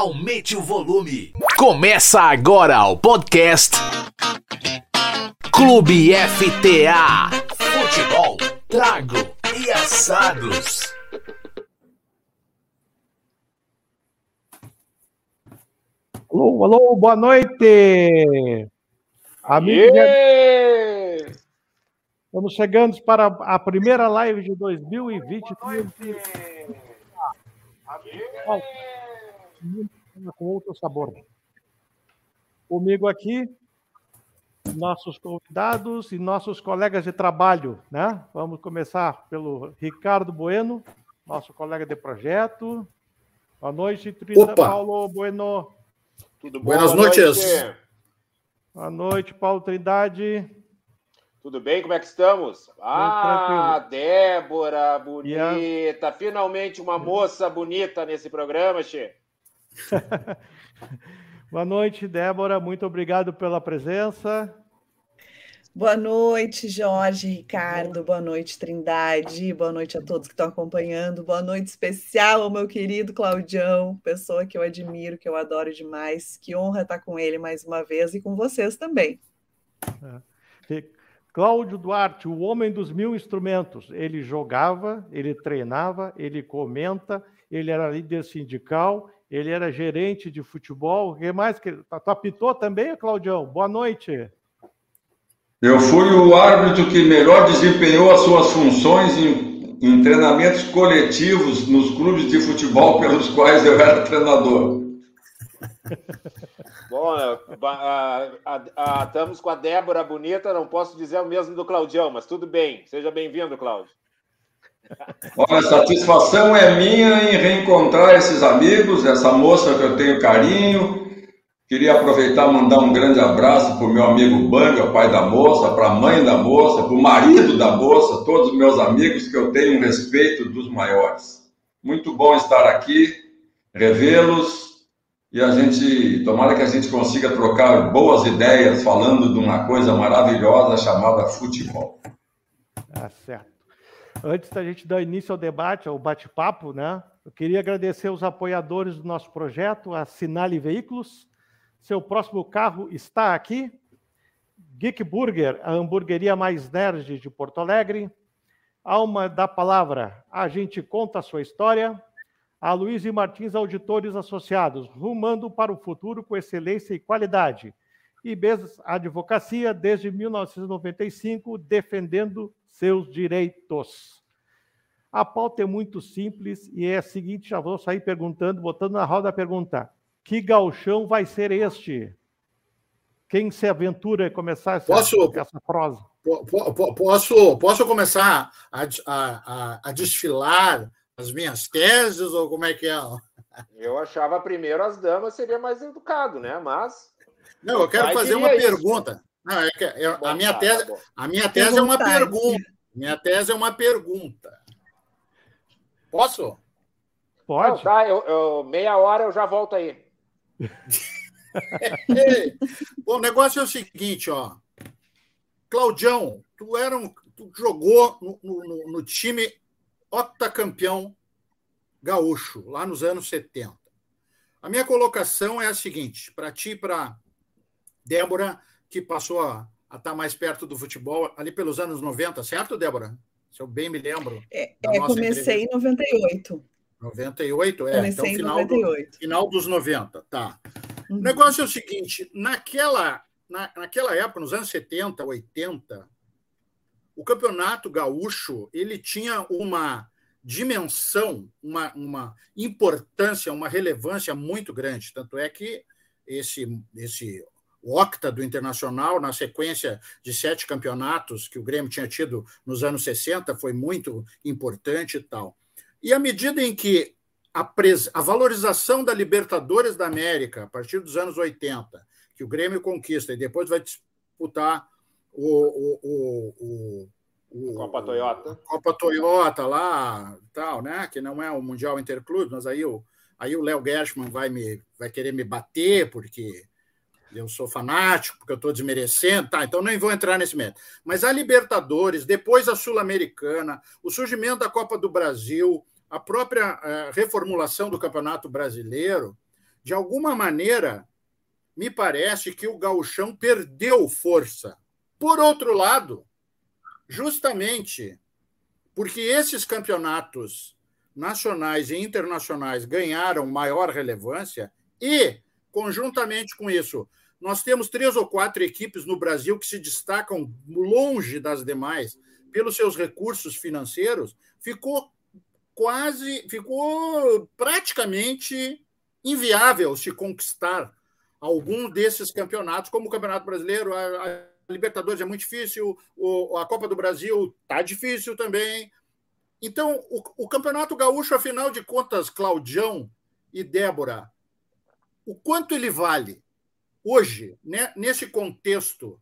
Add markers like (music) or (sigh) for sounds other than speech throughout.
aumente o volume. Começa agora o podcast Clube FTA. Futebol, trago e assados. Alô, alô, boa noite. Amigos, estamos chegando para a primeira live de 2020. Com outro sabor. Comigo aqui, nossos convidados e nossos colegas de trabalho, né? Vamos começar pelo Ricardo Bueno, nosso colega de projeto. Boa noite, Trita Paulo Bueno. Tudo bom? Buenas noites. Boa noite, Paulo Trindade. Tudo bem? Como é que estamos? Ah, Débora, bonita. A... Finalmente uma moça bonita nesse programa, Che. (laughs) Boa noite, Débora. Muito obrigado pela presença. Boa noite, Jorge, Ricardo, boa noite, Trindade, boa noite a todos que estão acompanhando, boa noite especial ao meu querido Claudião, pessoa que eu admiro, que eu adoro demais, que honra estar com ele mais uma vez e com vocês também. É. Cláudio Duarte, o homem dos mil instrumentos, ele jogava, ele treinava, ele comenta, ele era líder sindical, ele era gerente de futebol, o que mais? Tu apitou também, Claudião? Boa noite. Eu fui o árbitro que melhor desempenhou as suas funções em, em treinamentos coletivos nos clubes de futebol pelos quais eu era treinador. (laughs) Bom, a, a, a, estamos com a Débora Bonita, não posso dizer o mesmo do Claudião, mas tudo bem. Seja bem-vindo, Cláudio. Olha, a satisfação é minha em reencontrar esses amigos, essa moça que eu tenho carinho, Queria aproveitar e mandar um grande abraço para o meu amigo Banga, pai da moça, para a mãe da moça, para o marido da moça, todos os meus amigos que eu tenho um respeito dos maiores. Muito bom estar aqui, revê-los e a gente, tomara que a gente consiga trocar boas ideias falando de uma coisa maravilhosa chamada futebol. Tá certo. Antes da gente dar início ao debate, ao bate-papo, né? Eu queria agradecer os apoiadores do nosso projeto, a Sinale Veículos, seu próximo carro está aqui. Geek Burger, a hamburgueria mais nerd de Porto Alegre. Alma da Palavra, a gente conta a sua história. A Luiz e Martins Auditores Associados, rumando para o futuro com excelência e qualidade. E Bez Advocacia, desde 1995, defendendo seus direitos. A pauta é muito simples e é a seguinte: já vou sair perguntando, botando na roda a pergunta. Que galchão vai ser este? Quem se aventura a começar essa, posso, essa prosa? Posso, posso começar a, a, a, desfilar as minhas teses ou como é que é? Eu achava primeiro as damas seria mais educado, né? Mas. Não, eu quero fazer uma isso. pergunta. Não, é que, é, bom, a minha tá, tese, tá a minha tese é uma pergunta. Minha tese é uma pergunta. Posso? Pode. Não, tá, eu, eu, meia hora eu já volto aí. (laughs) Bom, o negócio é o seguinte, ó. Claudião, tu, era um, tu jogou no, no, no time octacampeão gaúcho, lá nos anos 70. A minha colocação é a seguinte, para ti e para Débora, que passou a, estar tá mais perto do futebol ali pelos anos 90, certo, Débora? Se eu bem me lembro. É, é comecei entrevista. em 98. 98, é. Comecei então, final, 98. Do, final dos 90, tá. Uhum. O negócio é o seguinte: naquela, na, naquela época, nos anos 70, 80, o campeonato gaúcho ele tinha uma dimensão, uma, uma importância, uma relevância muito grande. Tanto é que esse, esse octa do Internacional, na sequência de sete campeonatos que o Grêmio tinha tido nos anos 60, foi muito importante e tal. E à medida em que a, pres... a valorização da Libertadores da América, a partir dos anos 80, que o Grêmio conquista e depois vai disputar o, o, o, o Copa Toyota. Copa Toyota lá, tal, né? Que não é o Mundial Interclube, mas aí o aí o Léo Gershman vai me vai querer me bater porque eu sou fanático, porque eu estou desmerecendo, tá? Então nem vou entrar nesse método. Mas a Libertadores, depois a Sul-Americana, o surgimento da Copa do Brasil, a própria uh, reformulação do Campeonato Brasileiro de alguma maneira, me parece que o gauchão perdeu força. Por outro lado, justamente porque esses campeonatos nacionais e internacionais ganharam maior relevância e, conjuntamente com isso, nós temos três ou quatro equipes no Brasil que se destacam longe das demais pelos seus recursos financeiros, ficou quase, ficou praticamente inviável se conquistar algum desses campeonatos, como o Campeonato Brasileiro, a, Libertadores é muito difícil, a Copa do Brasil está difícil também. Então, o, o Campeonato Gaúcho, afinal de contas, Claudião e Débora, o quanto ele vale hoje, né, nesse contexto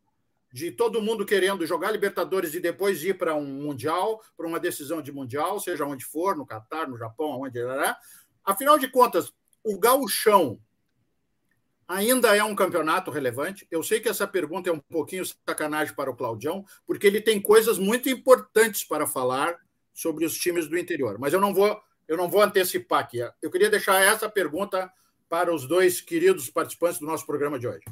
de todo mundo querendo jogar Libertadores e depois ir para um Mundial, para uma decisão de Mundial, seja onde for, no Catar, no Japão, aonde era. Afinal de contas, o gauchão ainda é um campeonato relevante? Eu sei que essa pergunta é um pouquinho sacanagem para o Claudião, porque ele tem coisas muito importantes para falar sobre os times do interior, mas eu não vou, eu não vou antecipar aqui. Eu queria deixar essa pergunta para os dois queridos participantes do nosso programa de hoje.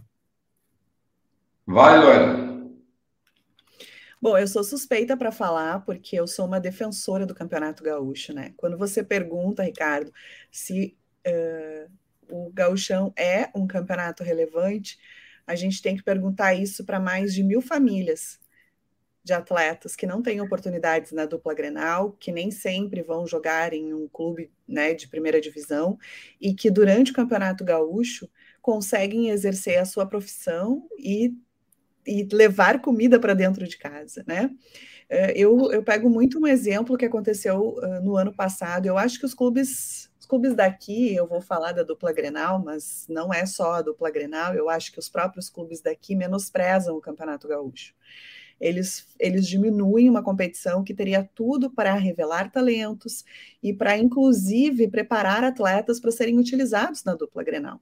Vai, Loela. Bom, eu sou suspeita para falar porque eu sou uma defensora do Campeonato Gaúcho, né? Quando você pergunta, Ricardo, se uh, o Gauchão é um campeonato relevante, a gente tem que perguntar isso para mais de mil famílias de atletas que não têm oportunidades na dupla Grenal, que nem sempre vão jogar em um clube né, de primeira divisão e que durante o Campeonato Gaúcho conseguem exercer a sua profissão e, e levar comida para dentro de casa, né? Eh, eu, eu pego muito um exemplo que aconteceu uh, no ano passado. Eu acho que os clubes os clubes daqui, eu vou falar da dupla Grenal, mas não é só a dupla Grenal, eu acho que os próprios clubes daqui menosprezam o Campeonato Gaúcho eles, eles diminuem uma competição que teria tudo para revelar talentos e para, inclusive, preparar atletas para serem utilizados na dupla Grenal.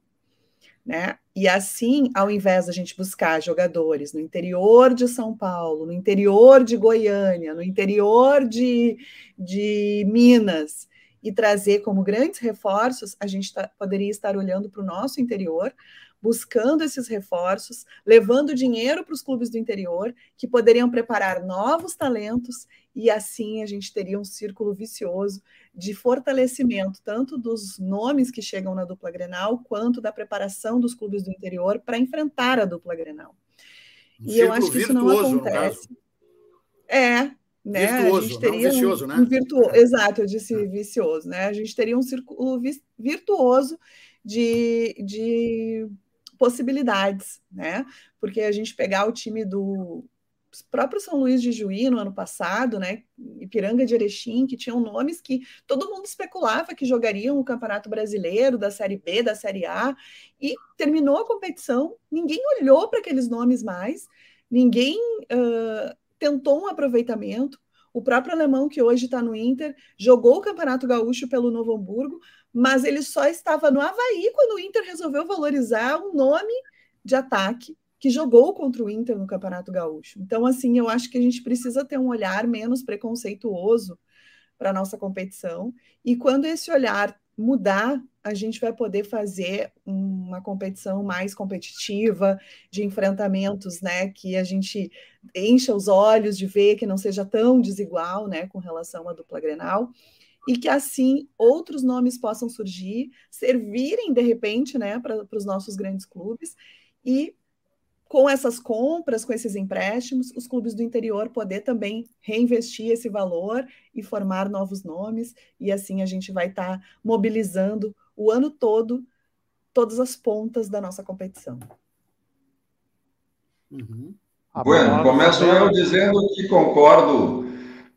Né? E assim, ao invés da gente buscar jogadores no interior de São Paulo, no interior de Goiânia, no interior de, de Minas, e trazer como grandes reforços, a gente tá, poderia estar olhando para o nosso interior, buscando esses reforços, levando dinheiro para os clubes do interior, que poderiam preparar novos talentos, e assim a gente teria um círculo vicioso de fortalecimento, tanto dos nomes que chegam na dupla Grenal, quanto da preparação dos clubes do interior para enfrentar a dupla Grenal. Um e eu acho que isso não acontece. É, né? Virtuoso, a gente teria vicioso, um, né? Um virtuoso, exato, eu disse é. vicioso, né? A gente teria um círculo virtuoso de, de possibilidades, né? Porque a gente pegar o time do próprio São Luís de Juí no ano passado, né? Ipiranga de Erechim, que tinham nomes que todo mundo especulava que jogariam o Campeonato Brasileiro, da Série B, da Série A, e terminou a competição, ninguém olhou para aqueles nomes mais, ninguém uh, tentou um aproveitamento. O próprio alemão, que hoje está no Inter, jogou o Campeonato Gaúcho pelo Novo Hamburgo, mas ele só estava no Havaí quando o Inter resolveu valorizar um nome de ataque que jogou contra o Inter no Campeonato Gaúcho. Então, assim, eu acho que a gente precisa ter um olhar menos preconceituoso para a nossa competição. E quando esse olhar mudar, a gente vai poder fazer uma competição mais competitiva, de enfrentamentos, né, que a gente encha os olhos de ver que não seja tão desigual, né, com relação à dupla Grenal e que assim outros nomes possam surgir, servirem de repente né, para os nossos grandes clubes e com essas compras, com esses empréstimos, os clubes do interior poder também reinvestir esse valor e formar novos nomes, e assim a gente vai estar tá mobilizando o ano todo todas as pontas da nossa competição. Uhum. Bueno, começo eu dizendo que concordo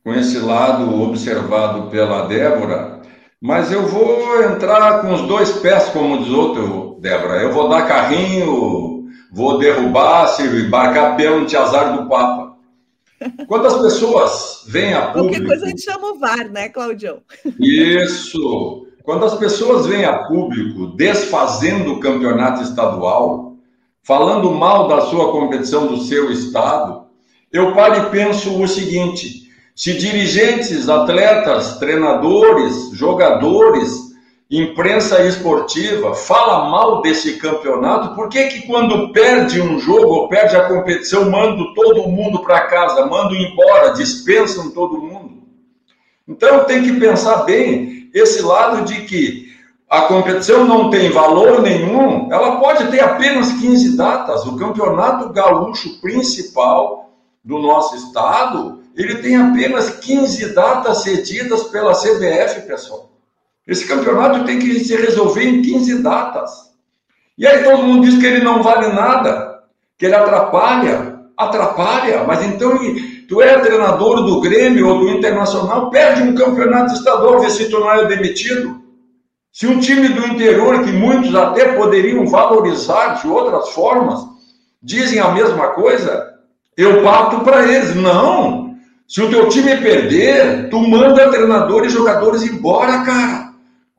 com esse lado observado pela Débora, mas eu vou entrar com os dois pés, como diz outro, Débora. Eu vou dar carrinho, vou derrubar, se embarcar pênalti, azar do Papa. Quando as pessoas vêm a público... Qualquer coisa a gente chama o VAR, né, Claudião? Isso! Quando as pessoas vêm a público desfazendo o campeonato estadual, falando mal da sua competição do seu estado, eu paro e penso o seguinte: se dirigentes, atletas, treinadores, jogadores imprensa esportiva fala mal desse campeonato, por que que quando perde um jogo ou perde a competição, manda todo mundo para casa, manda embora, dispensam todo mundo? Então tem que pensar bem esse lado de que a competição não tem valor nenhum, ela pode ter apenas 15 datas. O campeonato gaúcho principal do nosso estado, ele tem apenas 15 datas cedidas pela CBF, pessoal. Esse campeonato tem que se resolver em 15 datas. E aí todo mundo diz que ele não vale nada, que ele atrapalha. Atrapalha, mas então tu é treinador do Grêmio ou do Internacional, perde um campeonato estadual, vê se tu não é demitido. Se um time do interior, que muitos até poderiam valorizar de outras formas, dizem a mesma coisa, eu parto para eles. Não! Se o teu time perder, tu manda treinador e jogadores embora, cara.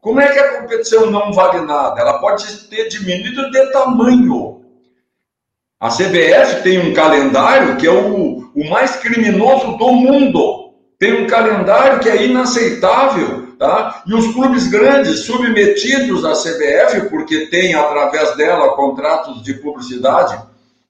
Como é que a competição não vale nada? Ela pode ter diminuído de tamanho. A CBF tem um calendário que é o, o mais criminoso do mundo. Tem um calendário que é inaceitável, tá? E os clubes grandes submetidos à CBF, porque tem através dela contratos de publicidade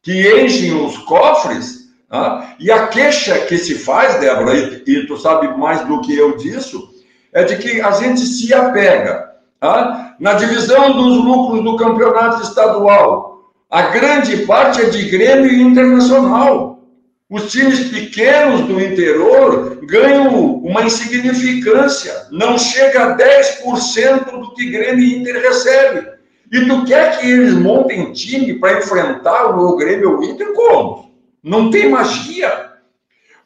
que enchem os cofres, tá? E a queixa que se faz, Débora, e, e tu sabe mais do que eu disso, é de que a gente se apega tá? na divisão dos lucros do campeonato estadual. A grande parte é de Grêmio Internacional. Os times pequenos do interior ganham uma insignificância, não chega a 10% do que Grêmio Inter recebe. E tu quer que eles montem time para enfrentar o Grêmio ou Inter? Como? Não tem magia.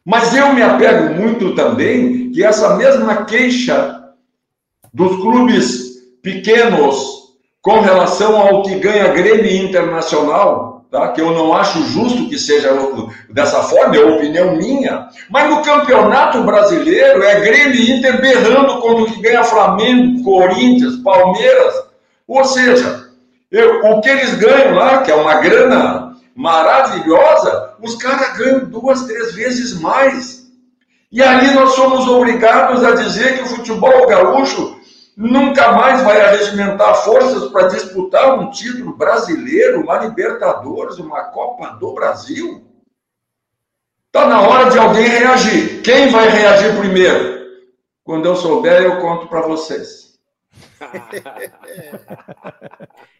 Mas eu me apego muito também que essa mesma queixa dos clubes pequenos com relação ao que ganha Grêmio Internacional, tá? que eu não acho justo que seja dessa forma, é opinião minha, mas no Campeonato Brasileiro é Grêmio Inter berrando contra o que ganha Flamengo, Corinthians, Palmeiras, ou seja, eu, o que eles ganham lá, que é uma grana maravilhosa, os caras ganham duas, três vezes mais. E aí nós somos obrigados a dizer que o futebol gaúcho nunca mais vai arregimentar forças para disputar um título brasileiro, uma Libertadores, uma Copa do Brasil. Está na hora de alguém reagir. Quem vai reagir primeiro? Quando eu souber, eu conto para vocês.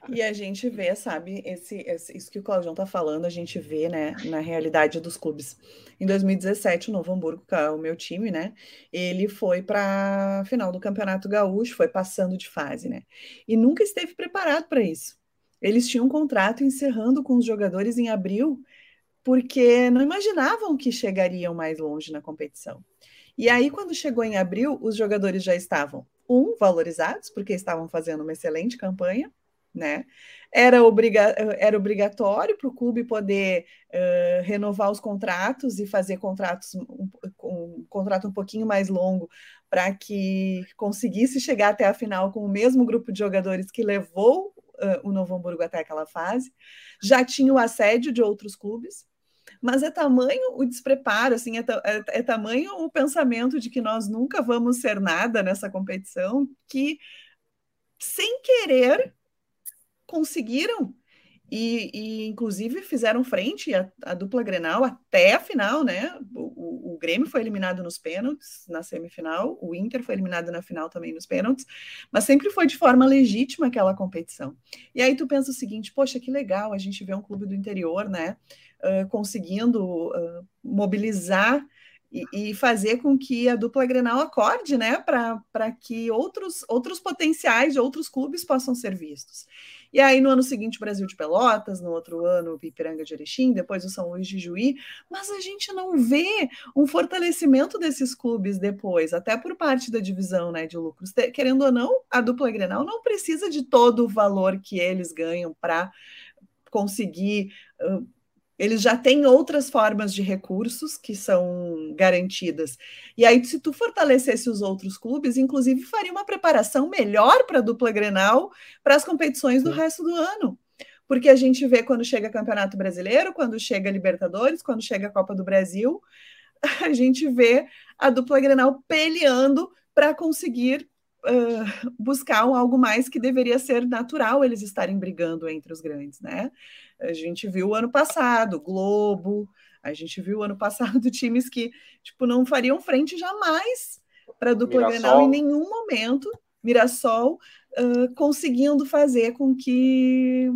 E a gente vê, sabe, esse, esse, isso que o Claudião tá falando, a gente vê, né, na realidade dos clubes. Em 2017, o Novo Hamburgo, que é o meu time, né, ele foi para final do Campeonato Gaúcho, foi passando de fase, né, e nunca esteve preparado para isso. Eles tinham um contrato encerrando com os jogadores em abril, porque não imaginavam que chegariam mais longe na competição. E aí, quando chegou em abril, os jogadores já estavam um, valorizados, porque estavam fazendo uma excelente campanha, né? Era, obriga era obrigatório para o clube poder uh, renovar os contratos e fazer contratos um, um contrato um pouquinho mais longo para que conseguisse chegar até a final com o mesmo grupo de jogadores que levou uh, o Novo Hamburgo até aquela fase. Já tinha o assédio de outros clubes, mas é tamanho o despreparo, assim, é, é, é, tamanho o pensamento de que nós nunca vamos ser nada nessa competição, que sem querer conseguiram e, e, inclusive fizeram frente a, a, dupla Grenal até a final, né? O, o, o, Grêmio foi eliminado nos pênaltis na semifinal, o Inter foi eliminado na final também nos pênaltis, mas sempre foi de forma legítima aquela competição. E aí tu pensa o seguinte, poxa, que legal a gente vê um clube do interior, né? Conseguindo uh, mobilizar e, e, fazer com que a dupla Grenal acorde, né? Para que outros, outros potenciais de outros clubes possam ser vistos. E aí, no ano seguinte, o Brasil de Pelotas, no outro ano, o Ipiranga de Erechim, depois o São Luís de Juí, mas a gente não vê um fortalecimento desses clubes depois, até por parte da divisão né, de lucros. Querendo ou não, a dupla Grenal não precisa de todo o valor que eles ganham para conseguir. Uh, eles já têm outras formas de recursos que são garantidas. E aí, se tu fortalecesse os outros clubes, inclusive faria uma preparação melhor para a dupla Grenal para as competições do resto do ano. Porque a gente vê quando chega Campeonato Brasileiro, quando chega Libertadores, quando chega a Copa do Brasil, (laughs) a gente vê a dupla Grenal peleando para conseguir uh, buscar algo mais que deveria ser natural eles estarem brigando entre os grandes, né? A gente viu o ano passado, Globo, a gente viu ano passado (laughs) times que tipo não fariam frente jamais para a dupla. Grenal em nenhum momento. Mirassol uh, conseguindo fazer com que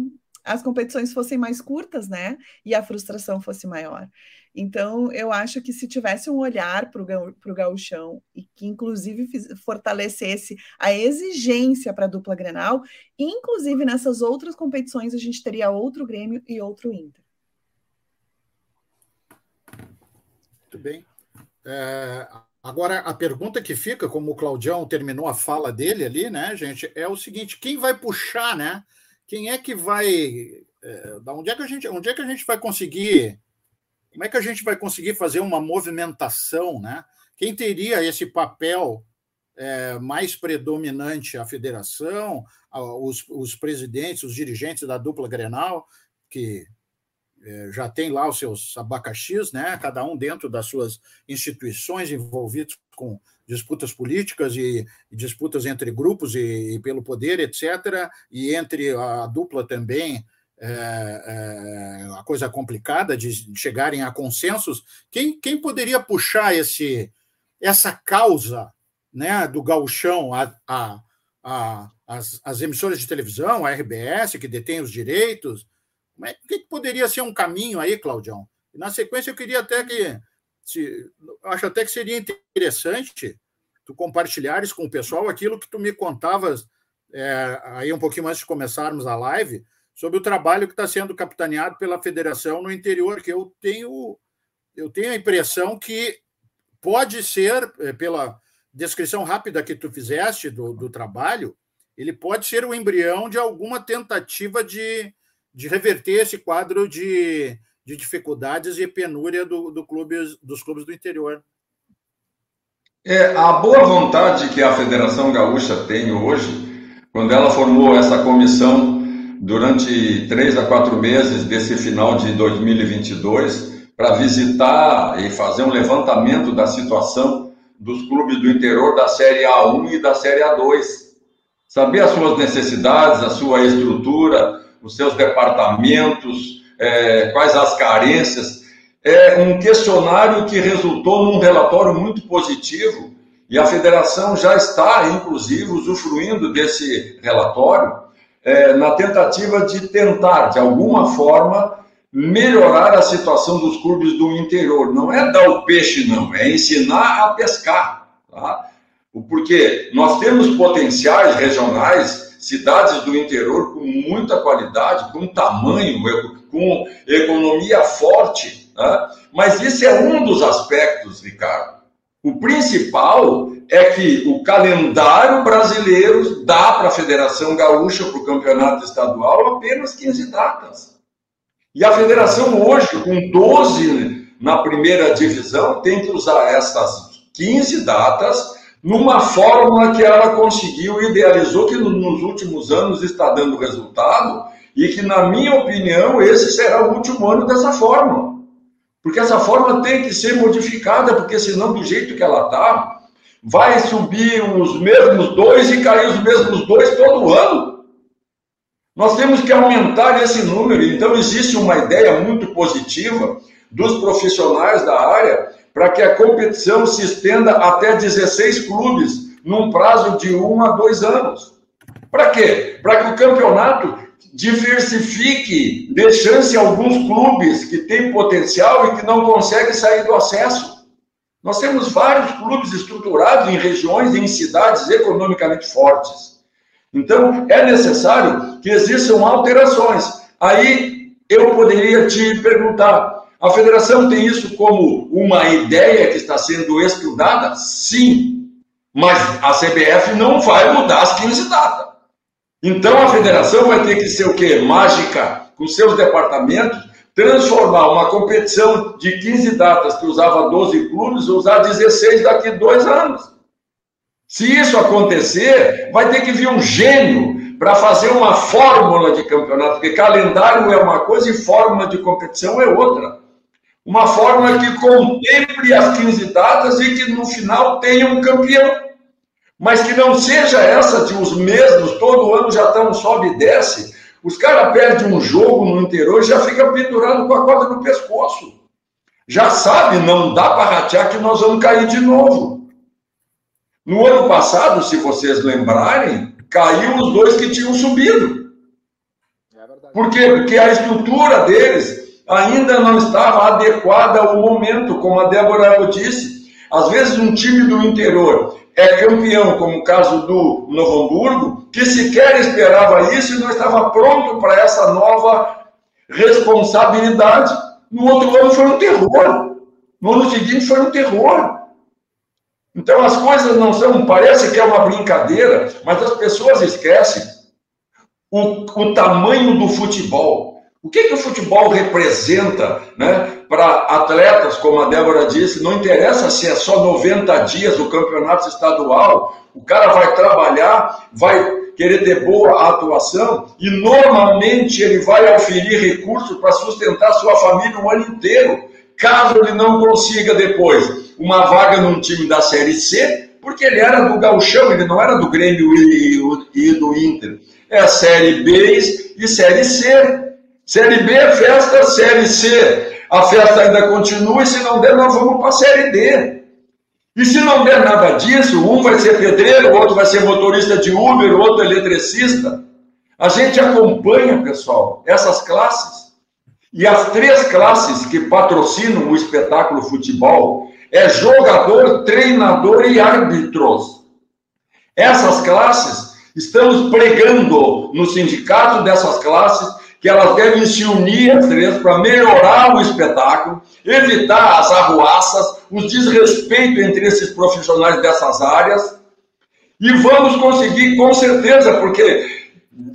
as competições fossem mais curtas, né? E a frustração fosse maior. Então, eu acho que se tivesse um olhar para o gauchão e que, inclusive, fortalecesse a exigência para a dupla Grenal, inclusive nessas outras competições a gente teria outro Grêmio e outro Inter. Muito bem. É, agora, a pergunta que fica, como o Claudião terminou a fala dele ali, né, gente, é o seguinte: quem vai puxar, né? Quem é que vai. É, da onde é que a gente, onde é que a gente vai conseguir? Como é que a gente vai conseguir fazer uma movimentação, né? Quem teria esse papel é, mais predominante? A federação, os, os presidentes, os dirigentes da dupla Grenal, que é, já tem lá os seus abacaxis, né? cada um dentro das suas instituições envolvidos com disputas políticas e, e disputas entre grupos e, e, pelo poder, etc., e entre a dupla também, é, é, a coisa complicada de chegarem a consensos. Quem, quem poderia puxar esse, essa causa né, do gauchão a, a, a as, as emissoras de televisão, a RBS, que detém os direitos, o que, que poderia ser um caminho aí, Claudião? Na sequência, eu queria até que. Se, acho até que seria interessante tu compartilhares com o pessoal aquilo que tu me contavas é, aí um pouquinho antes de começarmos a live, sobre o trabalho que está sendo capitaneado pela federação no interior, que eu tenho, eu tenho a impressão que pode ser, é, pela descrição rápida que tu fizeste do, do trabalho, ele pode ser o embrião de alguma tentativa de, de reverter esse quadro de, de dificuldades e penúria do, do clubes, dos clubes do interior. É, a boa vontade que a Federação Gaúcha tem hoje, quando ela formou essa comissão durante três a quatro meses desse final de 2022, para visitar e fazer um levantamento da situação dos clubes do interior da Série A1 e da Série A2. Saber as suas necessidades, a sua estrutura, os seus departamentos, é, quais as carências. É um questionário que resultou num relatório muito positivo e a federação já está, inclusive, usufruindo desse relatório é, na tentativa de tentar, de alguma forma, melhorar a situação dos clubes do interior. Não é dar o peixe, não, é ensinar a pescar. Tá? Porque nós temos potenciais regionais cidades do interior com muita qualidade, com tamanho, com economia forte. Né? Mas isso é um dos aspectos, Ricardo. O principal é que o calendário brasileiro dá para a Federação Gaúcha, para o campeonato estadual, apenas 15 datas. E a federação hoje, com 12 na primeira divisão, tem que usar essas 15 datas numa fórmula que ela conseguiu, idealizou, que nos últimos anos está dando resultado, e que, na minha opinião, esse será o último ano dessa fórmula. Porque essa fórmula tem que ser modificada, porque senão, do jeito que ela está, vai subir os mesmos dois e cair os mesmos dois todo ano. Nós temos que aumentar esse número. Então, existe uma ideia muito positiva dos profissionais da área para que a competição se estenda até 16 clubes, num prazo de um a dois anos. Para quê? Para que o campeonato diversifique, dê chance a alguns clubes que têm potencial e que não conseguem sair do acesso. Nós temos vários clubes estruturados em regiões e em cidades economicamente fortes. Então, é necessário que existam alterações. Aí eu poderia te perguntar: a federação tem isso como uma ideia que está sendo estudada? Sim. Mas a CBF não vai mudar as 15 datas. Então a federação vai ter que ser o quê? Mágica, com seus departamentos, transformar uma competição de 15 datas que usava 12 clubes, usar 16 daqui dois anos. Se isso acontecer, vai ter que vir um gênio para fazer uma fórmula de campeonato, porque calendário é uma coisa e fórmula de competição é outra uma fórmula que contemple as 15 datas e que no final tenha um campeão. Mas que não seja essa de os mesmos, todo ano já estão sobe e desce. Os caras perdem um jogo no interior e já fica pendurado com a corda no pescoço. Já sabe, não dá para ratear que nós vamos cair de novo. No ano passado, se vocês lembrarem, caiu os dois que tinham subido. É Por quê? Porque a estrutura deles ainda não estava adequada ao momento, como a Débora disse. Às vezes, um time do interior é campeão, como o caso do Novo Hamburgo, que sequer esperava isso e não estava pronto para essa nova responsabilidade. No outro ano foi um terror. No ano seguinte foi um terror. Então as coisas não são, parece que é uma brincadeira, mas as pessoas esquecem o, o tamanho do futebol. O que, que o futebol representa né, para atletas, como a Débora disse? Não interessa se é só 90 dias do campeonato estadual, o cara vai trabalhar, vai querer ter boa atuação e normalmente ele vai oferir recursos para sustentar sua família o ano inteiro, caso ele não consiga depois uma vaga num time da Série C, porque ele era do Gauchão, ele não era do Grêmio e, do Inter. É Série B e Série C. Série B é festa, Série C, a festa ainda continua, e se não der, nós vamos para a Série D. E se não der nada disso, um vai ser pedreiro, o outro vai ser motorista de Uber, o outro eletricista. A gente acompanha, pessoal, essas classes. E as três classes que patrocinam o espetáculo futebol é jogador, treinador e árbitros. Essas classes, estamos pregando no sindicato dessas classes que elas devem se unir as três para melhorar o espetáculo, evitar as arruaças, os desrespeitos entre esses profissionais dessas áreas. E vamos conseguir, com certeza, porque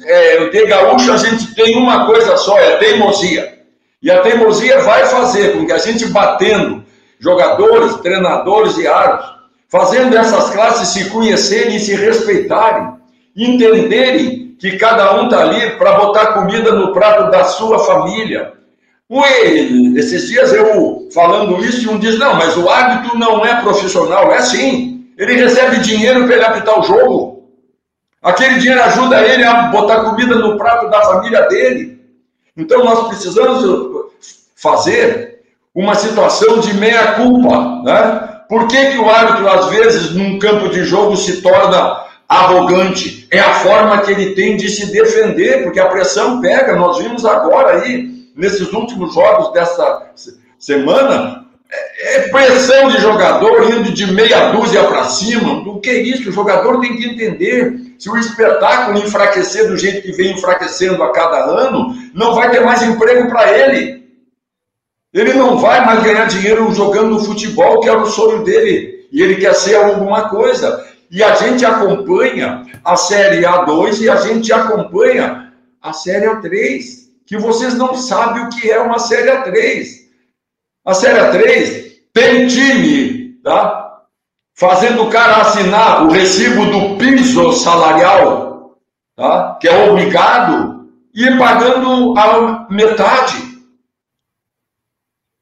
é, de gaúcho a gente tem uma coisa só, é teimosia. E a teimosia vai fazer com que a gente batendo jogadores, treinadores e árbitros, fazendo essas classes se conhecerem se respeitarem, entenderem que cada um está ali para botar comida no prato da sua família. Ué, esses dias eu falando isso, um diz: não, mas o árbitro não é profissional. É sim. Ele recebe dinheiro para ele apitar o jogo. Aquele dinheiro ajuda ele a botar comida no prato da família dele. Então nós precisamos fazer uma situação de meia-culpa. Né? Por que, que o árbitro, às vezes, num campo de jogo, se torna arrogante, é a forma que ele tem de se defender, porque a pressão pega. Nós vimos agora aí, nesses últimos jogos dessa semana, é, é pressão de jogador indo de meia dúzia para cima. O que é isso? O jogador tem que entender. Se o espetáculo enfraquecer do jeito que vem enfraquecendo a cada ano, não vai ter mais emprego para ele. Ele não vai mais ganhar dinheiro jogando no futebol, que era o sonho dele. E ele quer ser alguma coisa. E a gente acompanha a série A2 e a gente acompanha a série A3, que vocês não sabem o que é uma série A3. A série A3 tem time, tá? Fazendo o cara assinar o recibo do piso salarial, tá? Que é obrigado, e pagando a metade.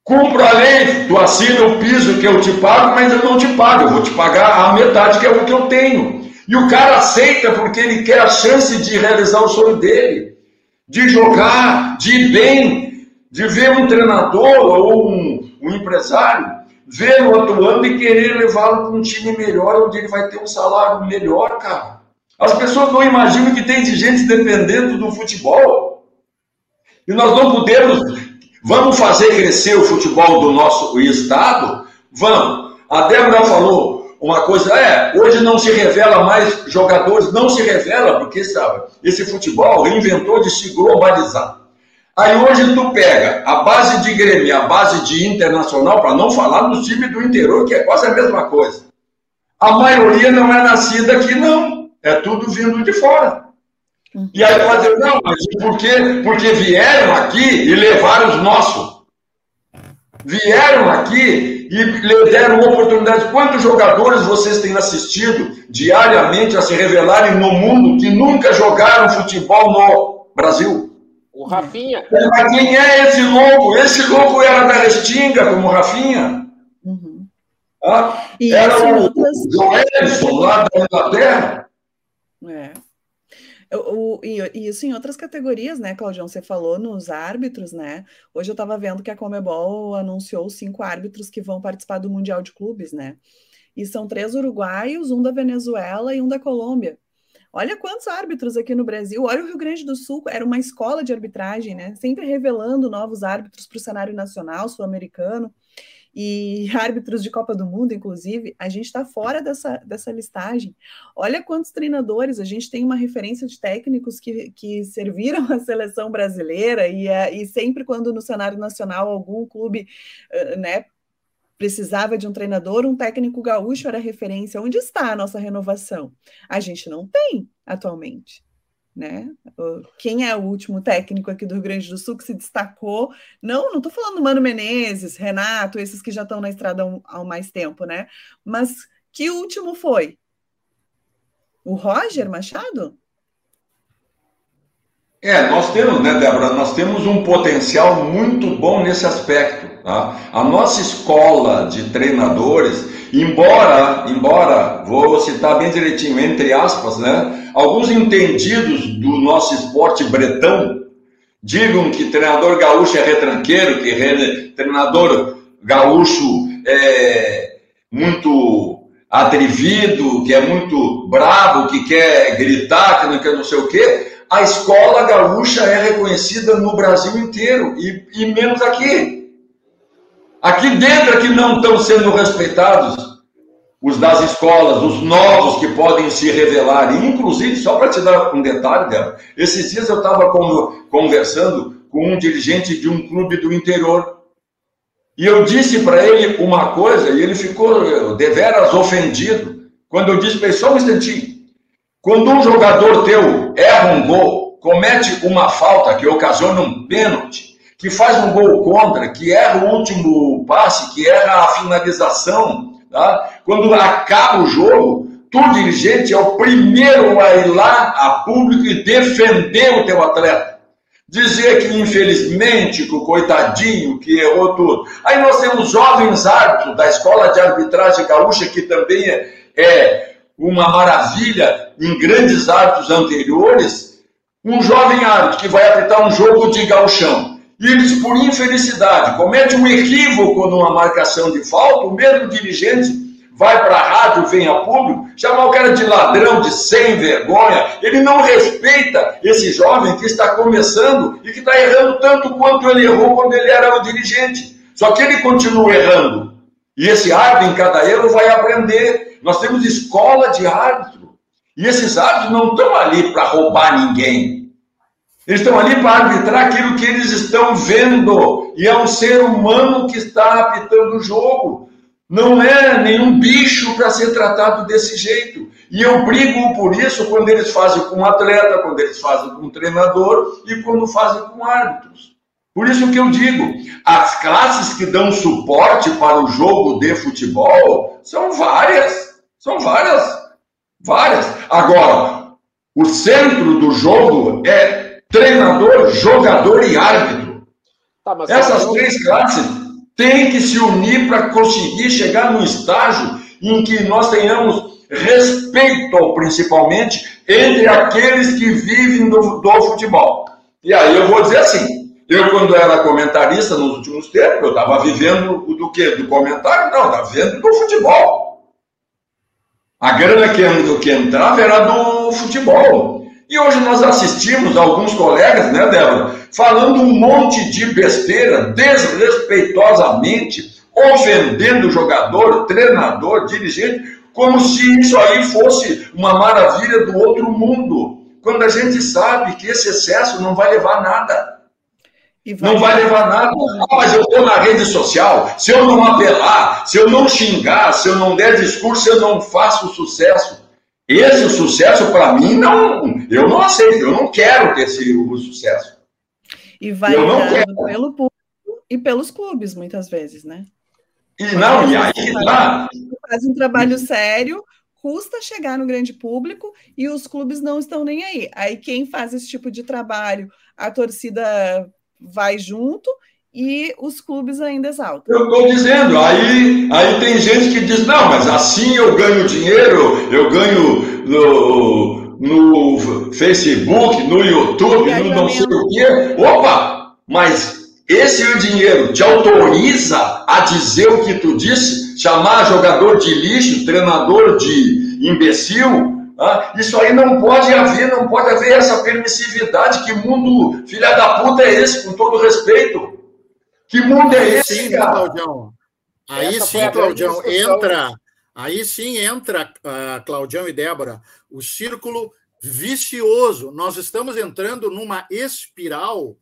Cumpro a lei, tu assina o piso que eu te pago, mas eu não te pago, eu vou te pagar a metade que é o que eu tenho. E o cara aceita porque ele quer a chance de realizar o sonho dele, de jogar, de ir bem, de ver um treinador ou um, um empresário vê-lo atuando e querer levá-lo para um time melhor, onde ele vai ter um salário melhor, cara. As pessoas não imaginam que tem de gente dependendo do futebol. E nós não podemos Vamos fazer crescer o futebol do nosso estado? Vamos. A Débora falou uma coisa, é, hoje não se revela mais jogadores, não se revela, porque sabe, esse futebol inventou de se globalizar. Aí hoje tu pega a base de Grêmio, a base de Internacional, para não falar do time do interior, que é quase a mesma coisa. A maioria não é nascida aqui, não. É tudo vindo de fora. E aí vai dizer, não, mas por quê? Porque vieram aqui e levaram os nossos. Vieram aqui e lhe deram oportunidade. Quantos jogadores vocês têm assistido diariamente a se revelarem no mundo que nunca jogaram futebol no Brasil? O Rafinha. Mas quem é esse louco? Esse louco era da Restinga, como o Rafinha. Uhum. Ah, e era o. Joelson, lá da Inglaterra. É. O, e, e, isso em outras categorias, né, Claudião? Você falou nos árbitros, né? Hoje eu estava vendo que a Comebol anunciou cinco árbitros que vão participar do Mundial de Clubes, né? E são três uruguaios, um da Venezuela e um da Colômbia. Olha quantos árbitros aqui no Brasil. Olha o Rio Grande do Sul, era uma escola de arbitragem, né? Sempre revelando novos árbitros para o cenário nacional, sul-americano e (laughs) árbitros de Copa do Mundo, inclusive, a gente está fora dessa, dessa listagem. Olha quantos treinadores, a gente tem uma referência de técnicos que, que serviram a seleção brasileira, e, é, e sempre quando no cenário nacional algum clube né, precisava de um treinador, um técnico gaúcho era referência. Onde está a nossa renovação? A gente não tem atualmente né? Quem é o último técnico aqui do Rio Grande do Sul que se destacou? Não, não estou falando Mano Menezes, Renato, esses que já estão na estrada há mais tempo, né? Mas que último foi? O Roger Machado? É, nós temos, né, Débora? Nós temos um potencial muito bom nesse aspecto. Tá? A nossa escola de treinadores, embora, embora, vou citar bem direitinho, entre aspas, né? Alguns entendidos do nosso esporte bretão digam que treinador gaúcho é retranqueiro, que treinador gaúcho é muito atrevido, que é muito bravo, que quer gritar, que não quer não sei o quê a escola gaúcha é reconhecida no Brasil inteiro e, e menos aqui. Aqui dentro é que não estão sendo respeitados os das escolas, os novos que podem se revelar. E, inclusive, só para te dar um detalhe dela, esses dias eu estava conversando com um dirigente de um clube do interior. E eu disse para ele uma coisa e ele ficou deveras ofendido. Quando eu disse para ele, só um instantinho, quando um jogador teu erra um gol, comete uma falta que ocasiona um pênalti, que faz um gol contra, que erra o último passe, que erra a finalização, tá? quando acaba o jogo, tu, dirigente, é o primeiro a ir lá a público e defender o teu atleta. Dizer que, infelizmente, que o coitadinho que errou tudo. Aí nós temos jovens árbitros da Escola de Arbitragem Gaúcha, que também é, é uma maravilha em grandes árbitros anteriores, um jovem árbitro que vai apitar um jogo de galchão e eles, por infelicidade, comete um equívoco numa marcação de falta, o mesmo dirigente vai para a rádio, vem a público, chamar o cara de ladrão, de sem vergonha. Ele não respeita esse jovem que está começando e que está errando tanto quanto ele errou quando ele era o dirigente. Só que ele continua errando. E esse árbitro, em cada erro, vai aprender nós temos escola de árbitro. E esses árbitros não estão ali para roubar ninguém. Eles estão ali para arbitrar aquilo que eles estão vendo. E é um ser humano que está apitando o jogo. Não é nenhum bicho para ser tratado desse jeito. E eu brigo por isso quando eles fazem com um atleta, quando eles fazem com um treinador e quando fazem com árbitros. Por isso que eu digo, as classes que dão suporte para o jogo de futebol são várias. São várias, várias. Agora, o centro do jogo é treinador, jogador e árbitro. Tá, Essas eu... três classes têm que se unir para conseguir chegar no estágio em que nós tenhamos respeito, principalmente, entre aqueles que vivem do, do futebol. E aí eu vou dizer assim, eu, quando era comentarista nos últimos tempos, eu estava vivendo do quê? Do comentário? Não, estava vivendo do futebol. A grana que, que entrava era do futebol. E hoje nós assistimos alguns colegas, né, Débora, falando um monte de besteira, desrespeitosamente, ofendendo jogador, treinador, dirigente, como se isso aí fosse uma maravilha do outro mundo. Quando a gente sabe que esse excesso não vai levar a nada. Vai não vai levar nada. Ah, mas eu estou na rede social. Se eu não apelar, se eu não xingar, se eu não der discurso, eu não faço sucesso. Esse sucesso, para mim, não. Eu não aceito. Eu não quero ter esse o sucesso. E vai pelo público e pelos clubes, muitas vezes, né? E não, e aí tá. Faz um trabalho sério, custa chegar no grande público e os clubes não estão nem aí. Aí quem faz esse tipo de trabalho, a torcida vai junto e os clubes ainda exaltam. Eu estou dizendo, aí, aí tem gente que diz, não, mas assim eu ganho dinheiro, eu ganho no, no Facebook, no YouTube, no não sei o quê. Opa, mas esse dinheiro te autoriza a dizer o que tu disse, chamar jogador de lixo, treinador de imbecil, ah, isso aí não pode haver, não pode haver essa permissividade. Que mundo, filha da puta, é esse, com todo respeito? Que mundo é esse, sim, cara? Claudião. Aí essa sim, Claudião, entra. Aí sim entra, uh, Claudião e Débora, o círculo vicioso. Nós estamos entrando numa espiral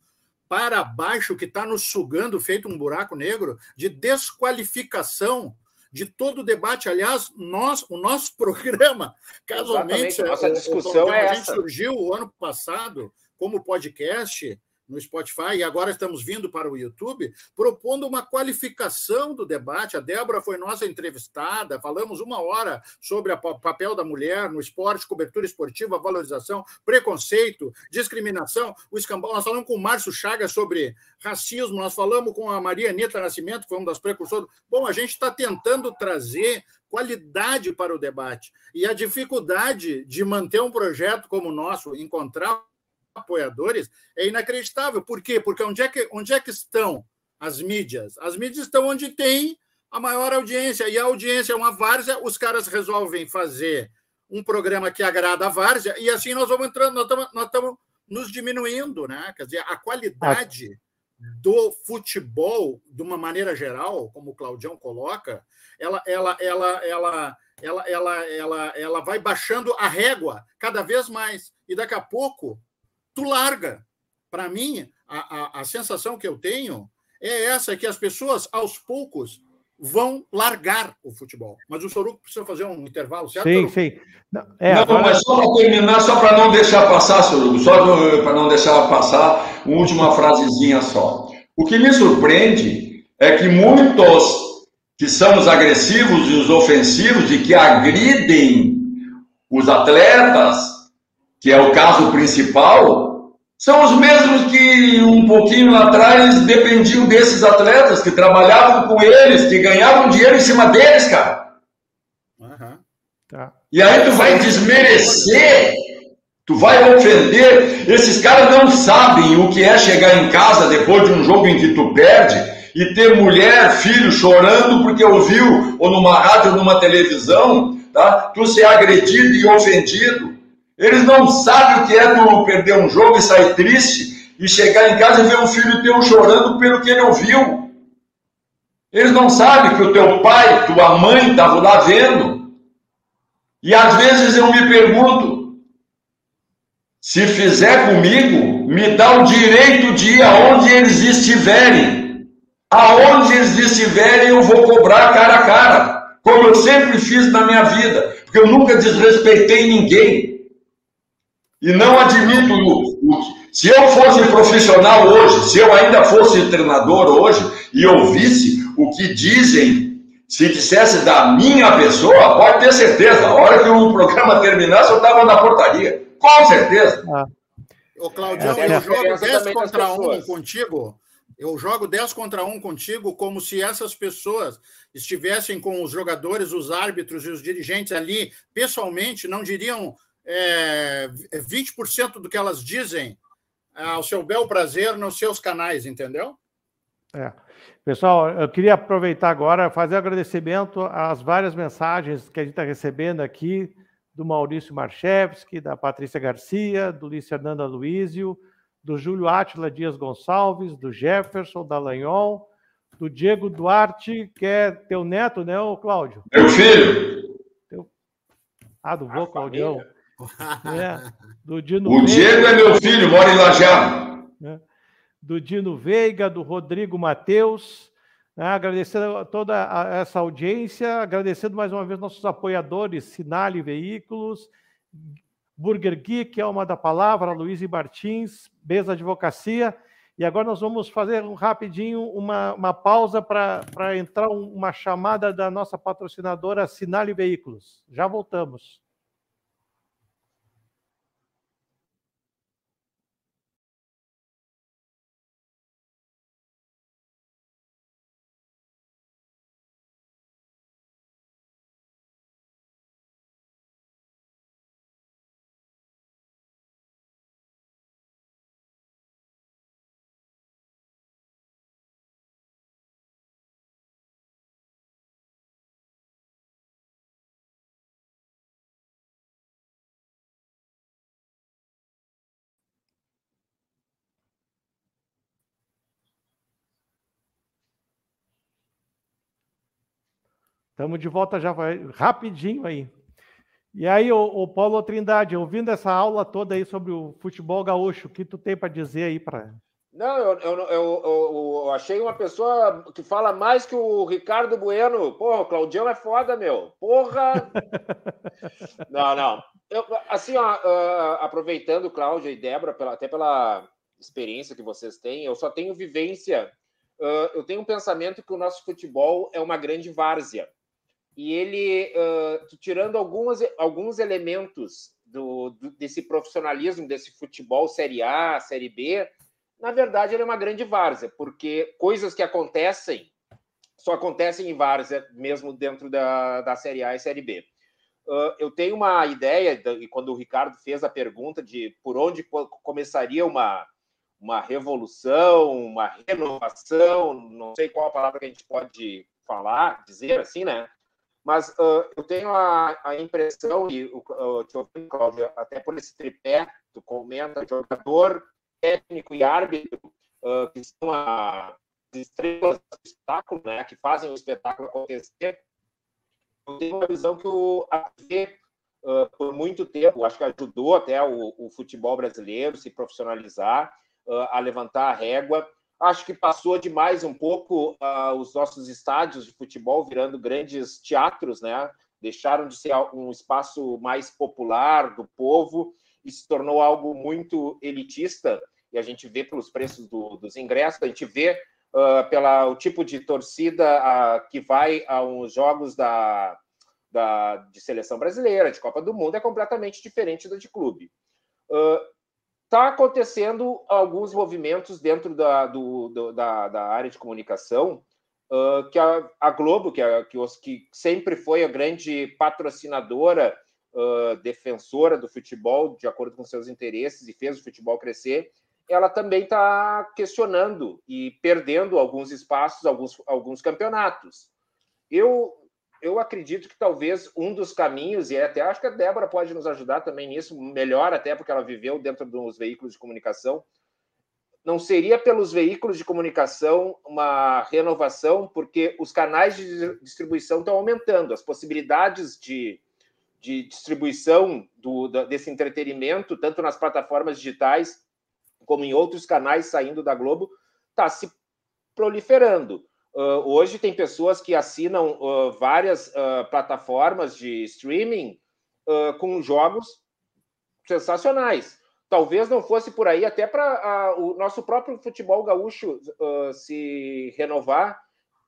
para baixo que está nos sugando, feito um buraco negro, de desqualificação de todo o debate. Aliás, nós, o nosso (laughs) programa, casualmente, nossa discussão o, o, é a gente essa. surgiu o ano passado como podcast no Spotify e agora estamos vindo para o YouTube, propondo uma qualificação do debate. A Débora foi nossa entrevistada, falamos uma hora sobre o papel da mulher no esporte, cobertura esportiva, valorização, preconceito, discriminação, o escambau. Nós falamos com o Márcio Chagas sobre racismo, nós falamos com a Maria Anitta Nascimento, que foi uma das precursoras. Bom, a gente está tentando trazer qualidade para o debate. E a dificuldade de manter um projeto como o nosso, encontrar apoiadores é inacreditável. Por quê? Porque onde é que, onde é que estão as mídias? As mídias estão onde tem a maior audiência. E a audiência é uma várzea, os caras resolvem fazer um programa que agrada a várzea, e assim nós vamos entrando, nós estamos, nos diminuindo, né? Quer dizer, a qualidade do futebol, de uma maneira geral, como o Claudião coloca, ela, ela, ela, ela, ela, ela, ela, ela vai baixando a régua cada vez mais. E daqui a pouco tu larga. Para mim, a, a, a sensação que eu tenho é essa, que as pessoas, aos poucos, vão largar o futebol. Mas o Soruco precisa fazer um intervalo, certo? Sim, sim. Não, é, não agora... mas só para terminar, só para não deixar passar, Soruco, só para não deixar passar, uma última frasezinha só. O que me surpreende é que muitos que são os agressivos e os ofensivos e que agridem os atletas, que é o caso principal, são os mesmos que um pouquinho atrás dependiam desses atletas, que trabalhavam com eles, que ganhavam dinheiro em cima deles, cara. Uhum. Tá. E aí tu vai desmerecer, tu vai ofender. Esses caras não sabem o que é chegar em casa depois de um jogo em que tu perde e ter mulher, filho chorando porque ouviu, ou numa rádio ou numa televisão, tá? tu ser agredido e ofendido. Eles não sabem o que é tu perder um jogo e sair triste e chegar em casa e ver um filho teu chorando pelo que ele ouviu. Eles não sabem que o teu pai, tua mãe estavam lá vendo. E às vezes eu me pergunto: se fizer comigo, me dá o direito de ir aonde eles estiverem. Aonde eles estiverem, eu vou cobrar cara a cara, como eu sempre fiz na minha vida, porque eu nunca desrespeitei ninguém. E não admito, se eu fosse profissional hoje, se eu ainda fosse treinador hoje e ouvisse o que dizem, se dissesse da minha pessoa, pode ter certeza, a hora que o programa terminasse, eu estava na portaria. Com certeza. Ah. Ô, Claudio, é, eu jogo 10 contra 1 contigo. Eu jogo 10 contra 1 contigo como se essas pessoas estivessem com os jogadores, os árbitros e os dirigentes ali pessoalmente, não diriam é, 20% é do que elas dizem ao seu bel prazer nos seus canais, entendeu? É. Pessoal, eu queria aproveitar agora fazer agradecimento às várias mensagens que a gente está recebendo aqui do Maurício Marchevski, da Patrícia Garcia, do Luiz Fernando Luísio, do Júlio Átila Dias Gonçalves, do Jefferson Dallagnol, do Diego Duarte, que é teu neto, né, ô Cláudio? Meu filho. Teu... Ah, do vô, Claudião. É, do Dino o Veiga, Diego é meu filho, mora em Lajado. É, do Dino Veiga, do Rodrigo Mateus. Né, agradecendo a toda essa audiência, agradecendo mais uma vez nossos apoiadores, Sinale Veículos, Burger Geek, Alma da Palavra, Luiz Martins, Beza Advocacia. E agora nós vamos fazer um rapidinho uma, uma pausa para entrar um, uma chamada da nossa patrocinadora Sinale Veículos. Já voltamos. Estamos de volta já, vai rapidinho aí. E aí, o, o, Paulo Trindade, ouvindo essa aula toda aí sobre o futebol gaúcho, o que tu tem para dizer aí para não, eu, eu, eu, eu, achei uma pessoa que fala mais que o Ricardo Bueno. Porra, o Claudião é foda, meu. Porra! (laughs) não, não. Eu, assim, ó, uh, aproveitando, Cláudia e Débora, pela, até pela experiência que vocês têm, eu só tenho vivência. Uh, eu tenho um pensamento que o nosso futebol é uma grande várzea. E ele, uh, tirando algumas, alguns elementos do, do, desse profissionalismo, desse futebol Série A, Série B, na verdade, ele é uma grande várzea, porque coisas que acontecem só acontecem em várzea, mesmo dentro da, da Série A e Série B. Uh, eu tenho uma ideia, e quando o Ricardo fez a pergunta de por onde começaria uma, uma revolução, uma renovação, não sei qual a palavra que a gente pode falar, dizer assim, né? Mas uh, eu tenho a, a, impressão, e o uh, Cláudio, até por esse tripé, tu comenta, jogador, técnico e árbitro, uh, que são as estrelas do espetáculo, né, que fazem o espetáculo acontecer, eu tenho uma visão que o AV, uh, por muito tempo, acho que ajudou até o, o futebol brasileiro se profissionalizar, a levantar a régua. Acho que passou demais um pouco uh, os nossos estádios de futebol virando grandes teatros, né? Deixaram de ser um espaço mais popular do povo e se tornou algo muito elitista, e a gente vê pelos preços do, dos ingressos, a gente vê uh, pela o tipo de torcida uh, que vai aos jogos da, da, de seleção brasileira, de Copa do Mundo, é completamente diferente da de clube. Está acontecendo alguns movimentos dentro da, do, do, da, da área de comunicação Uh, que a, a Globo, que, a, que, os, que, sempre foi a grande patrocinadora uh, defensora do futebol, de acordo com seus interesses, e fez o futebol crescer, ela também está questionando e perdendo alguns espaços, alguns, alguns campeonatos. Eu, eu acredito que talvez um dos caminhos, e até acho que a Débora pode nos ajudar também nisso, melhor até porque ela viveu dentro dos veículos de comunicação, não seria pelos veículos de comunicação uma renovação, porque os canais de distribuição estão aumentando, as possibilidades de, de distribuição do, desse entretenimento, tanto nas plataformas digitais como em outros canais saindo da Globo, está se proliferando. Uh, hoje tem pessoas que assinam uh, várias uh, plataformas de streaming com jogos sensacionais. Talvez não fosse por aí, até para o nosso próprio futebol gaúcho se renovar.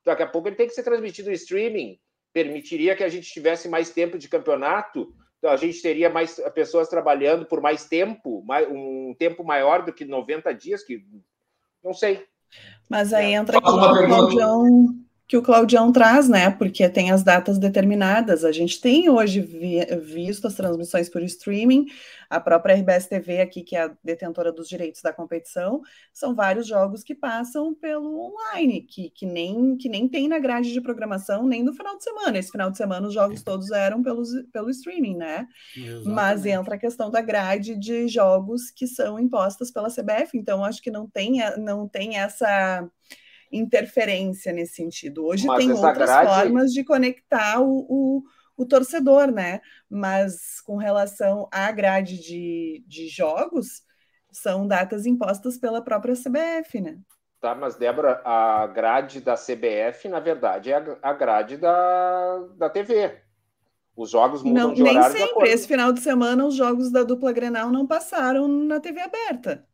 Daqui a pouco ele tem que ser transmitido em streaming permitiria que a gente tivesse mais tempo de campeonato, a gente teria mais pessoas trabalhando por mais tempo, um tempo maior do que 90 dias, que não sei. Mas aí é. entra aqui o Claudião, que o Claudião traz, né? Porque tem as datas determinadas. A gente tem hoje vi, visto as transmissões por streaming, a própria RBS TV aqui, que é a detentora dos direitos da competição, são vários jogos que passam pelo online, que, que, nem, que nem tem na grade de programação, nem no final de semana. Esse final de semana os jogos todos eram pelos, pelo streaming, né? Exatamente. Mas entra a questão da grade de jogos que são impostas pela CBF, então acho que não tem, não tem essa interferência nesse sentido. Hoje Mas tem outras grade... formas de conectar o, o, o, torcedor, né? Mas com relação à grade de, de jogos, são datas impostas pela própria CBF, né? Tá, mas Débora, a grade da CBF, na verdade, é a grade da, da TV. Os jogos mudam não, de horário. Nem sempre. Esse final de semana, os jogos da dupla Grenal não passaram na TV aberta.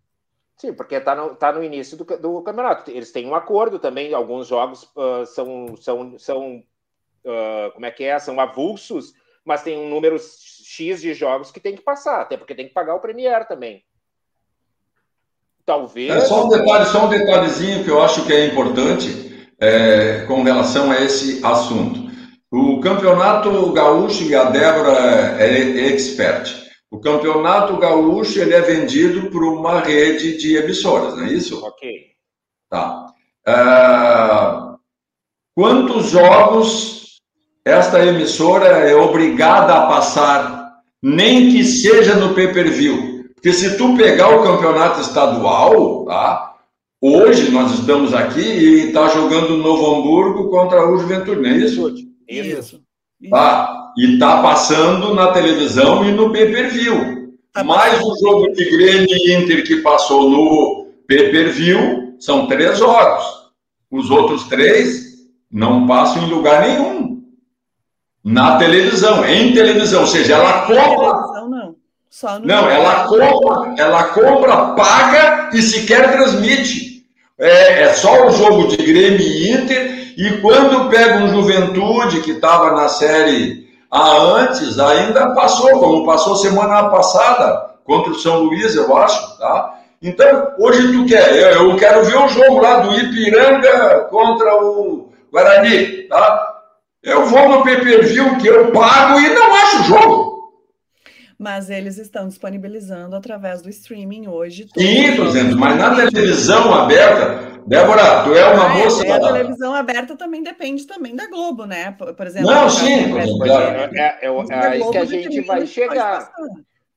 Sim, porque está no, tá no início do, do campeonato. Eles têm um acordo também, alguns jogos uh, são, são, são uh, como é que é? São avulsos, mas tem um número X de jogos que tem que passar, até porque tem que pagar o Premier também. Talvez. É, só um detalhe, só um detalhezinho que eu acho que é importante é, com relação a esse assunto. O campeonato gaúcho e a Débora é, é expert. O campeonato gaúcho ele é vendido por uma rede de emissoras, não é isso? Ok. Tá. Uh, quantos jogos esta emissora é obrigada a passar, nem que seja no pay-per-view? Porque se tu pegar o campeonato estadual, tá? Hoje nós estamos aqui e está jogando Novo Hamburgo contra o Juventude, não é isso? Isso. Tá? E está passando na televisão e no pay-per-view. Tá Mais o jogo de Grêmio e Inter que passou no pay-per-view são três jogos. Os outros três não passam em lugar nenhum. Na televisão, em televisão, ou seja, ela compra. Não, Só não ela compra, ela compra, paga e sequer transmite. É, é só o jogo de Grêmio e Inter, e quando pega um Juventude que estava na série A antes, ainda passou, como passou semana passada, contra o São Luís, eu acho, tá? Então, hoje tu quer, eu, eu quero ver o jogo lá do Ipiranga contra o Guarani, tá? Eu vou no pay-per-view que eu pago e não acho o jogo. Mas eles estão disponibilizando através do streaming hoje. Sim, estou dizendo, mas na televisão aberta, Débora, tu é uma ah, moça. É, a televisão aberta também depende também da Globo, né? Por exemplo. Não, sim. É, é, é, é aí que a gente vai chegar.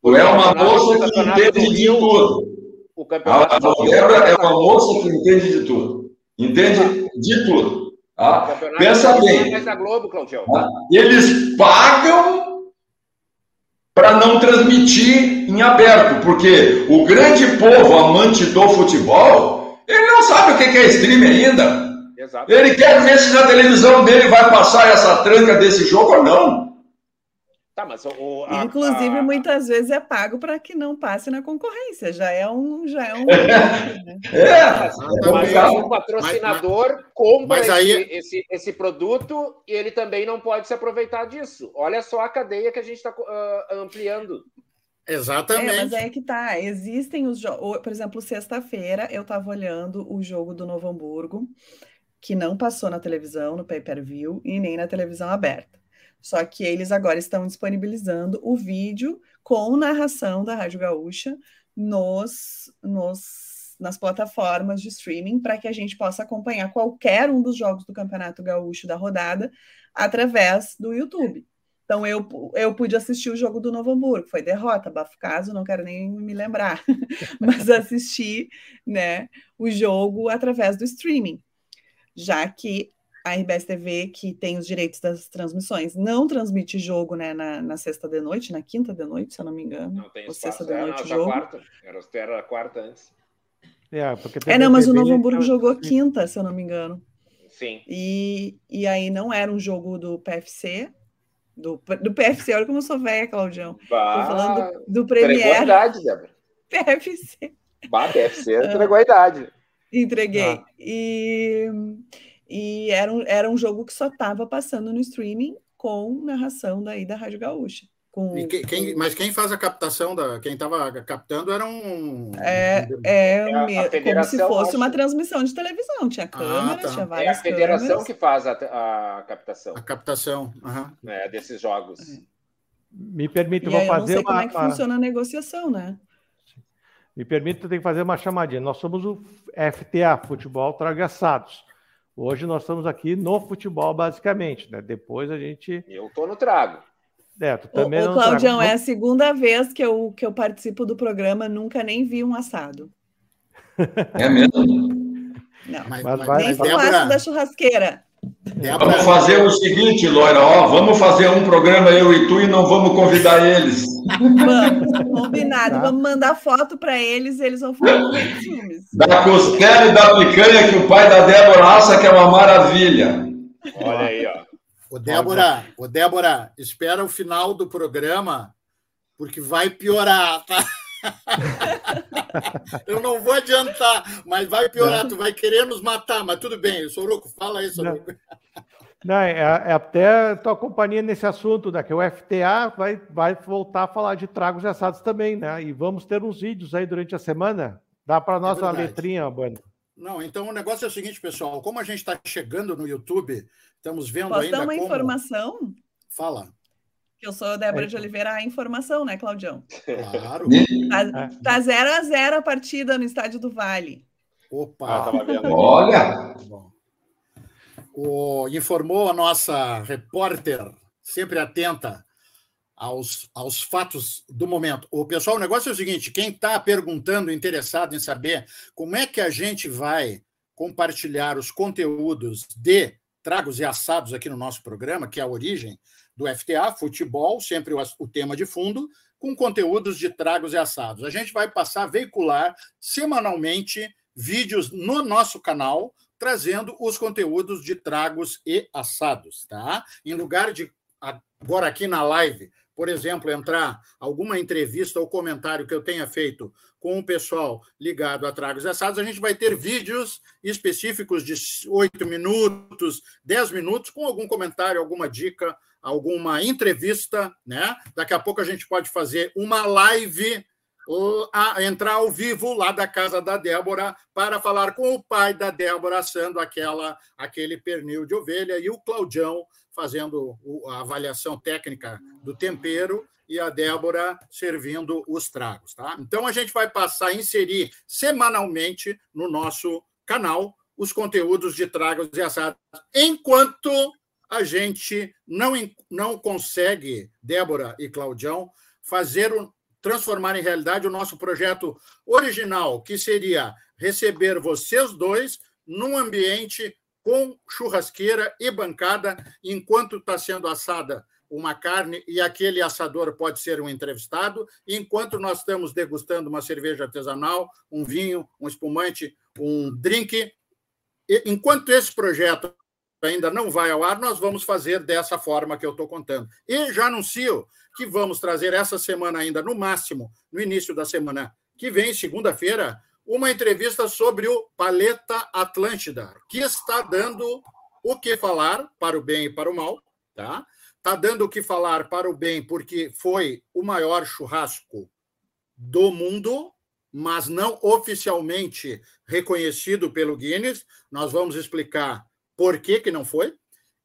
Tu é uma moça que entende de tudo. O campeonato a Débora é uma moça que entende de tudo. Entende de tudo. Ah, pensa bem. É Globo, ah, eles pagam para não transmitir em aberto, porque o grande povo amante do futebol, ele não sabe o que é stream ainda. Exato. Ele quer ver se na televisão dele vai passar essa tranca desse jogo ou não. Tá, mas o, a, Inclusive, a... muitas vezes é pago para que não passe na concorrência. Já é um. Já é, um... (laughs) né? é, mas, mas o patrocinador mas, compra mas aí... esse, esse, esse, produto e ele também não pode se aproveitar disso. Olha só a cadeia que a gente está uh, ampliando. Exatamente. É, mas é que tá. Existem os jogos. Por exemplo, sexta-feira eu estava olhando o jogo do Novo Hamburgo, que não passou na televisão, no pay-per-view, e nem na televisão aberta. Só que eles agora estão disponibilizando o vídeo com narração da Rádio Gaúcha nos, nos, nas plataformas de streaming para que a gente possa acompanhar qualquer um dos jogos do Campeonato Gaúcho da rodada através do YouTube. Então eu, eu pude assistir o jogo do Novo Hamburgo, foi derrota, bafo caso, não quero nem me lembrar, (laughs) mas assisti né, o jogo através do streaming, já que a RBS TV, que tem os direitos das transmissões, não transmite jogo né, na, na sexta de noite, na quinta de noite, se eu não me engano. Não tem espaço. sexta de é, noite não, jogo. Quarta. Era, era a quarta antes. É, porque é não, mas o Novo Hamburgo jogou quinta, se eu não me engano. Sim. E, e aí não era um jogo do PFC, do, do PFC, olha como eu sou velha, Claudião. Bah, Tô falando do, do Premier. A idade, Débora. (laughs) PFC. Bah, PFC entregou a idade. Entreguei. Ah. E e era um, era um jogo que só estava passando no streaming com narração daí da Rádio Gaúcha. Com, quem, quem, mas quem faz a captação da quem estava captando era um é, é, é como se fosse uma transmissão de televisão tinha câmera ah, tá. tinha várias é a federação câmeras. que faz a, a captação a captação uhum. é, desses jogos é. me permite eu vou fazer eu não sei uma, como é que funciona a negociação né me permite eu tenho que fazer uma chamadinha nós somos o FTA Futebol Tragaçados Hoje nós estamos aqui no futebol, basicamente, né? Depois a gente. Eu tô no trago. É, tu também o, o Claudião, é a segunda vez que eu, que eu participo do programa, nunca nem vi um assado. É mesmo? Não, mas, mas vai, nem fumaça da churrasqueira. Vamos fazer o seguinte, Loira, ó, vamos fazer um programa eu e tu e não vamos convidar eles. Vamos, combinado. Tá. Vamos mandar foto para eles e eles vão ficar morrendo de ciúmes. Da costela e da picanha que o pai da Débora assa, que é uma maravilha. Olha aí, ó. Ô, Débora, ô, Débora, espera o final do programa, porque vai piorar, tá? (laughs) Eu não vou adiantar, mas vai piorar, tu vai querer nos matar, mas tudo bem, Soroco, fala aí. Não, é, é até tua companhia nesse assunto, né? Que o FTA vai, vai voltar a falar de tragos e assados também, né? E vamos ter uns vídeos aí durante a semana. Dá para nós é uma letrinha, Bueno. Não, então o negócio é o seguinte, pessoal. Como a gente está chegando no YouTube, estamos vendo Posso ainda. dar uma como... informação? Fala. Eu sou Débora é. de Oliveira, a informação, né, Claudião? Claro. Tá, tá 0 a 0 a partida no Estádio do Vale. Opa! Ah, Olha! O, informou a nossa repórter, sempre atenta aos, aos fatos do momento. O pessoal, o negócio é o seguinte: quem está perguntando, interessado em saber como é que a gente vai compartilhar os conteúdos de tragos e assados aqui no nosso programa, que é a origem do FTA, futebol, sempre o, o tema de fundo, com conteúdos de tragos e assados. A gente vai passar a veicular semanalmente vídeos no nosso canal trazendo os conteúdos de tragos e assados, tá? Em lugar de agora aqui na live, por exemplo, entrar alguma entrevista ou comentário que eu tenha feito com o pessoal ligado a tragos e assados, a gente vai ter vídeos específicos de oito minutos, dez minutos, com algum comentário, alguma dica, alguma entrevista, né? Daqui a pouco a gente pode fazer uma live a entrar ao vivo lá da casa da Débora para falar com o pai da Débora assando aquela aquele pernil de ovelha e o Claudião fazendo a avaliação técnica do tempero e a Débora servindo os tragos, tá? Então a gente vai passar a inserir semanalmente no nosso canal os conteúdos de tragos e assados, enquanto a gente não, não consegue, Débora e Claudião, fazer o, transformar em realidade o nosso projeto original, que seria receber vocês dois num ambiente com churrasqueira e bancada, enquanto está sendo assada uma carne e aquele assador pode ser um entrevistado, enquanto nós estamos degustando uma cerveja artesanal, um vinho, um espumante, um drink. Enquanto esse projeto ainda não vai ao ar, nós vamos fazer dessa forma que eu estou contando. E já anuncio que vamos trazer essa semana ainda, no máximo, no início da semana que vem, segunda-feira, uma entrevista sobre o Paleta Atlântida, que está dando o que falar para o bem e para o mal, tá? Está dando o que falar para o bem, porque foi o maior churrasco do mundo, mas não oficialmente reconhecido pelo Guinness. Nós vamos explicar por que, que não foi.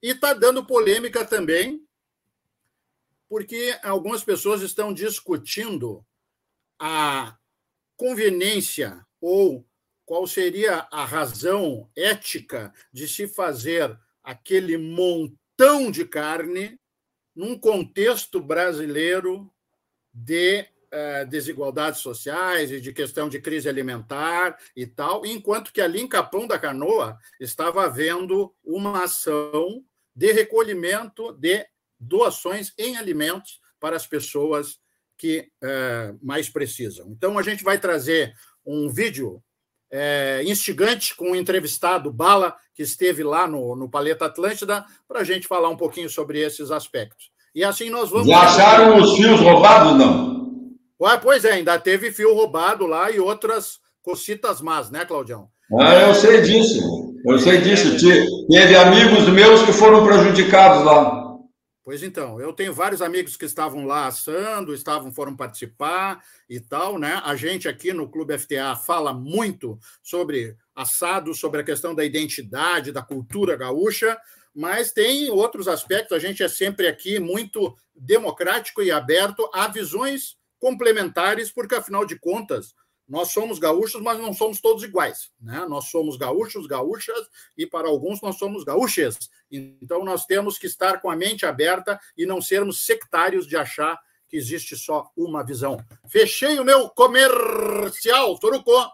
E está dando polêmica também, porque algumas pessoas estão discutindo a conveniência ou qual seria a razão ética de se fazer aquele montão de carne num contexto brasileiro de desigualdades sociais e de questão de crise alimentar e tal, enquanto que ali em Capão da Canoa estava havendo uma ação de recolhimento de doações em alimentos para as pessoas que eh, mais precisam. Então, a gente vai trazer um vídeo é, instigante com um entrevistado, Bala, que esteve lá no, no Paleta Atlântida, para a gente falar um pouquinho sobre esses aspectos. E assim nós vamos. Já acharam os fios roubados, não? Ué, pois é, ainda teve fio roubado lá e outras cocitas más, né, Claudião? Ah, eu sei disso. Eu sei disso. Teve amigos meus que foram prejudicados lá. Pois então, eu tenho vários amigos que estavam lá assando, estavam foram participar e tal, né? A gente aqui no Clube FTA fala muito sobre assado, sobre a questão da identidade, da cultura gaúcha, mas tem outros aspectos. A gente é sempre aqui muito democrático e aberto a visões complementares, porque afinal de contas, nós somos gaúchos, mas não somos todos iguais. Né? Nós somos gaúchos, gaúchas, e para alguns nós somos gaúchas. Então nós temos que estar com a mente aberta e não sermos sectários de achar que existe só uma visão. Fechei o meu comercial, Torucô.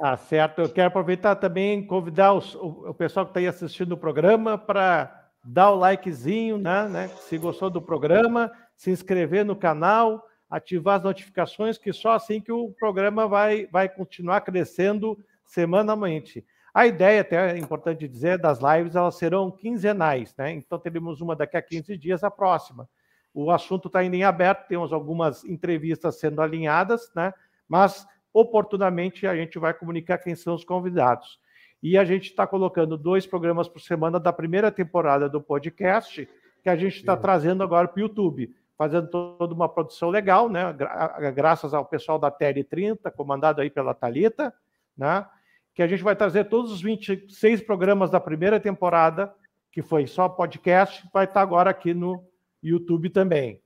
Ah, certo. Eu quero aproveitar também convidar os, o, o, pessoal que está aí assistindo o programa para dar o likezinho, né, né? Se gostou do programa, se inscrever no canal ativar as notificações, que só assim que o programa vai, vai continuar crescendo semanalmente. A ideia, até é importante dizer, das lives, elas serão quinzenais, né? Então teremos uma daqui a 15 dias, a próxima. O assunto está ainda em aberto, temos algumas entrevistas sendo alinhadas, né? Mas oportunamente a gente vai comunicar quem são os convidados. E a gente está colocando dois programas por semana da primeira temporada do podcast, que a gente está trazendo agora para o YouTube fazendo toda uma produção legal, né? graças ao pessoal da TR30, comandado aí pela Talita, né? que a gente vai trazer todos os 26 programas da primeira temporada, que foi só podcast, vai estar agora aqui no YouTube também.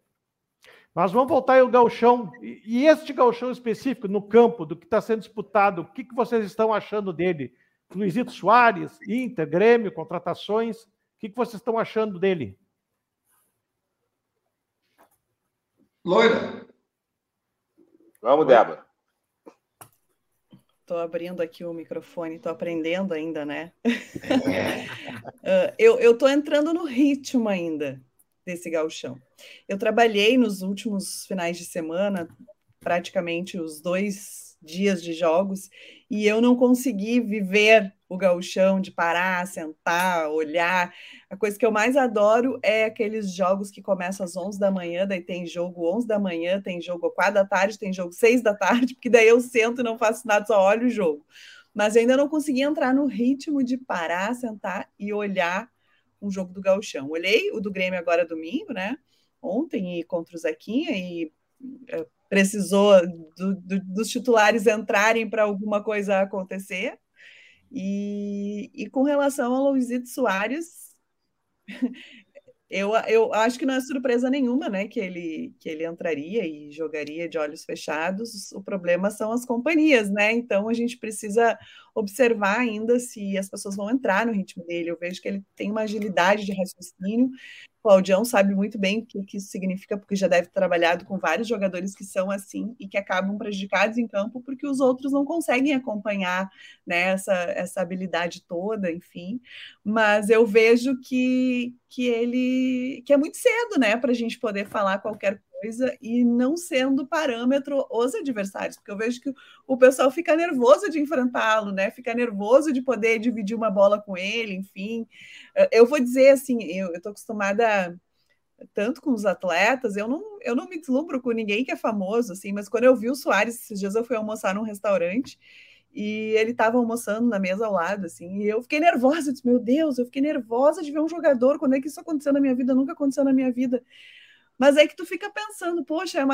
Mas vamos voltar ao gauchão. E este gauchão específico, no campo, do que está sendo disputado, o que, vocês estão achando dele? Luizito Soares, Inter, Grêmio, contratações, o que vocês estão achando dele? Loira. Vamos, Débora. Estou abrindo aqui o microfone, estou aprendendo ainda, né? uh, (laughs) (laughs) eu estou entrando no ritmo ainda desse gauchão. Eu trabalhei nos últimos finais de semana, praticamente os dois dias de jogos, e eu não consegui viver o gauchão de parar, sentar, olhar. A coisa que eu mais adoro é aqueles jogos que começam às 11 da manhã, daí tem jogo 11 da manhã, tem jogo 4 da tarde, tem jogo 6 da tarde, (laughs) porque daí eu sento e não faço nada, só olho o jogo. Mas ainda não consegui entrar no ritmo de parar, sentar e olhar um jogo do gauchão. Olhei o do Grêmio agora domingo, né? Ontem e contra o Zequinha e é, precisou do, do, dos titulares entrarem para alguma coisa acontecer. E, e com relação ao Luizito Soares, (laughs) eu, eu acho que não é surpresa nenhuma, né, que ele, que ele entraria e jogaria de olhos fechados. O problema são as companhias, né? Então a gente precisa observar ainda se as pessoas vão entrar no ritmo dele. Eu vejo que ele tem uma agilidade de raciocínio, Claudião sabe muito bem o que, que isso significa, porque já deve ter trabalhado com vários jogadores que são assim e que acabam prejudicados em campo porque os outros não conseguem acompanhar né, essa, essa habilidade toda, enfim. Mas eu vejo que, que ele que é muito cedo, né, para a gente poder falar qualquer coisa e não sendo parâmetro os adversários, porque eu vejo que o pessoal fica nervoso de enfrentá-lo, né? Fica nervoso de poder dividir uma bola com ele, enfim. Eu vou dizer assim, eu estou acostumada tanto com os atletas, eu não, eu não me deslumbro com ninguém que é famoso, assim, mas quando eu vi o Soares, esses dias eu fui almoçar num restaurante e ele estava almoçando na mesa ao lado, assim, e eu fiquei nervosa, eu disse, meu Deus, eu fiquei nervosa de ver um jogador, quando é que isso aconteceu na minha vida? Nunca aconteceu na minha vida. Mas é que tu fica pensando, poxa, é a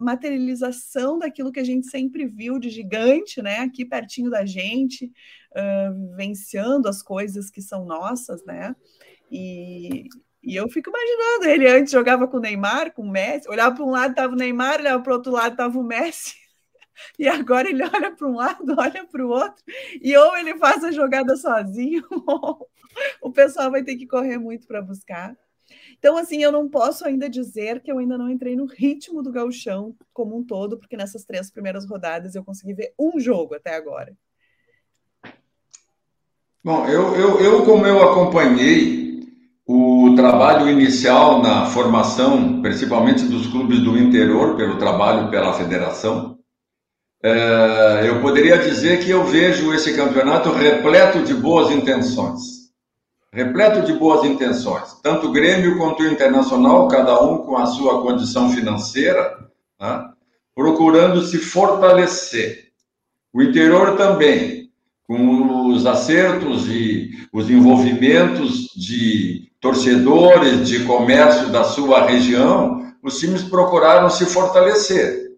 materialização daquilo que a gente sempre viu de gigante, né? Aqui pertinho da gente, uh, venciando as coisas que são nossas, né? E, e eu fico imaginando, ele antes jogava com o Neymar, com o Messi, olhava para um lado estava o Neymar, olhava para o outro lado estava o Messi. (laughs) E agora ele olha para um lado, (laughs) olha para o outro, e ou ele faz a jogada sozinho, (laughs) ou o pessoal vai ter que correr muito para buscar. Então, assim, eu não posso ainda dizer que eu ainda não entrei no ritmo do gauchão como um todo, porque nessas três primeiras rodadas eu consegui ver um jogo até agora. Bom, eu, eu, eu como eu acompanhei o trabalho inicial na formação, principalmente dos clubes do interior, pelo trabalho pela federação, é, eu poderia dizer que eu vejo esse campeonato repleto de boas intenções repleto de boas intenções, tanto o Grêmio quanto o Internacional, cada um com a sua condição financeira, né, procurando se fortalecer. O interior também, com os acertos e os envolvimentos de torcedores, de comércio da sua região, os times procuraram se fortalecer.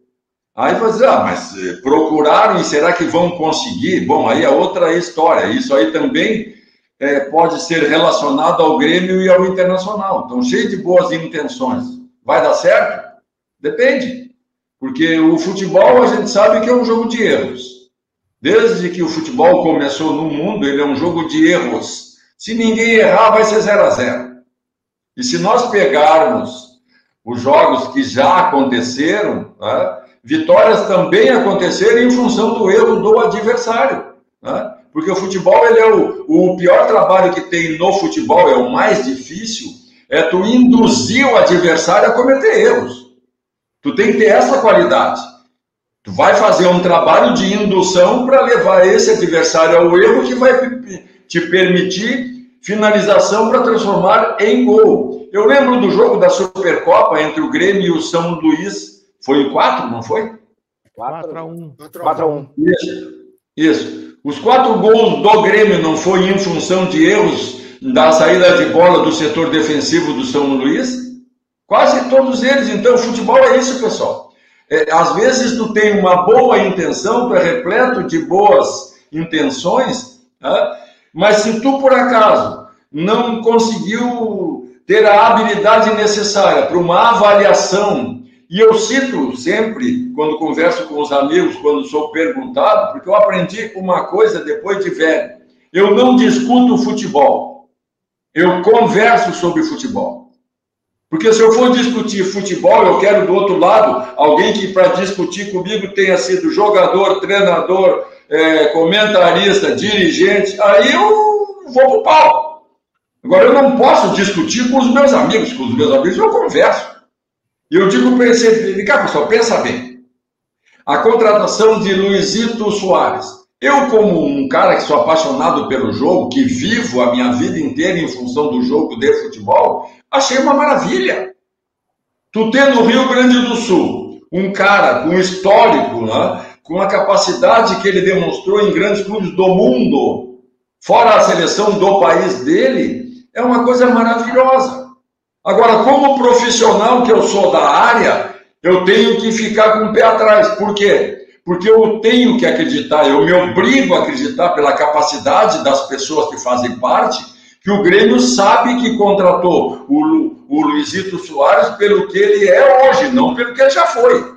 Aí vai dizer, ah, mas eh, procuraram e será que vão conseguir? Bom, aí é outra história. Isso aí também é, pode ser relacionado ao Grêmio e ao Internacional. Então, cheio de boas intenções. Vai dar certo? Depende. Porque o futebol, a gente sabe que é um jogo de erros. Desde que o futebol começou no mundo, ele é um jogo de erros. Se ninguém errar, vai ser 0 a 0 E se nós pegarmos os jogos que já aconteceram, né, vitórias também aconteceram em função do erro do adversário. Né? Porque o futebol ele é o, o pior trabalho que tem no futebol, é o mais difícil, é tu induzir o adversário a cometer erros. Tu tem que ter essa qualidade. Tu vai fazer um trabalho de indução para levar esse adversário ao erro que vai te permitir finalização para transformar em gol. Eu lembro do jogo da Supercopa entre o Grêmio e o São Luís. Foi em 4, não foi? 4 a 1. 4 a 1. Isso. Isso. Os quatro gols do Grêmio não foi em função de erros da saída de bola do setor defensivo do São Luís? Quase todos eles. Então, futebol é isso, pessoal. É, às vezes tu tem uma boa intenção, tu é repleto de boas intenções, tá? mas se tu por acaso não conseguiu ter a habilidade necessária para uma avaliação e eu cito sempre, quando converso com os amigos, quando sou perguntado, porque eu aprendi uma coisa depois de velho: eu não discuto futebol, eu converso sobre futebol. Porque se eu for discutir futebol, eu quero do outro lado alguém que, para discutir comigo, tenha sido jogador, treinador, é, comentarista, dirigente, aí eu vou pro pau. Agora, eu não posso discutir com os meus amigos, com os meus amigos eu converso. E eu digo para ele, cá, pessoal, pensa bem. A contratação de Luizito Soares. Eu, como um cara que sou apaixonado pelo jogo, que vivo a minha vida inteira em função do jogo de futebol, achei uma maravilha. Tu ter no Rio Grande do Sul um cara com histórico, né, com a capacidade que ele demonstrou em grandes clubes do mundo, fora a seleção do país dele, é uma coisa maravilhosa. Agora, como profissional que eu sou da área, eu tenho que ficar com o pé atrás. Por quê? Porque eu tenho que acreditar, eu me obrigo a acreditar pela capacidade das pessoas que fazem parte, que o Grêmio sabe que contratou o, o Luizito Soares pelo que ele é hoje, não pelo que ele já foi.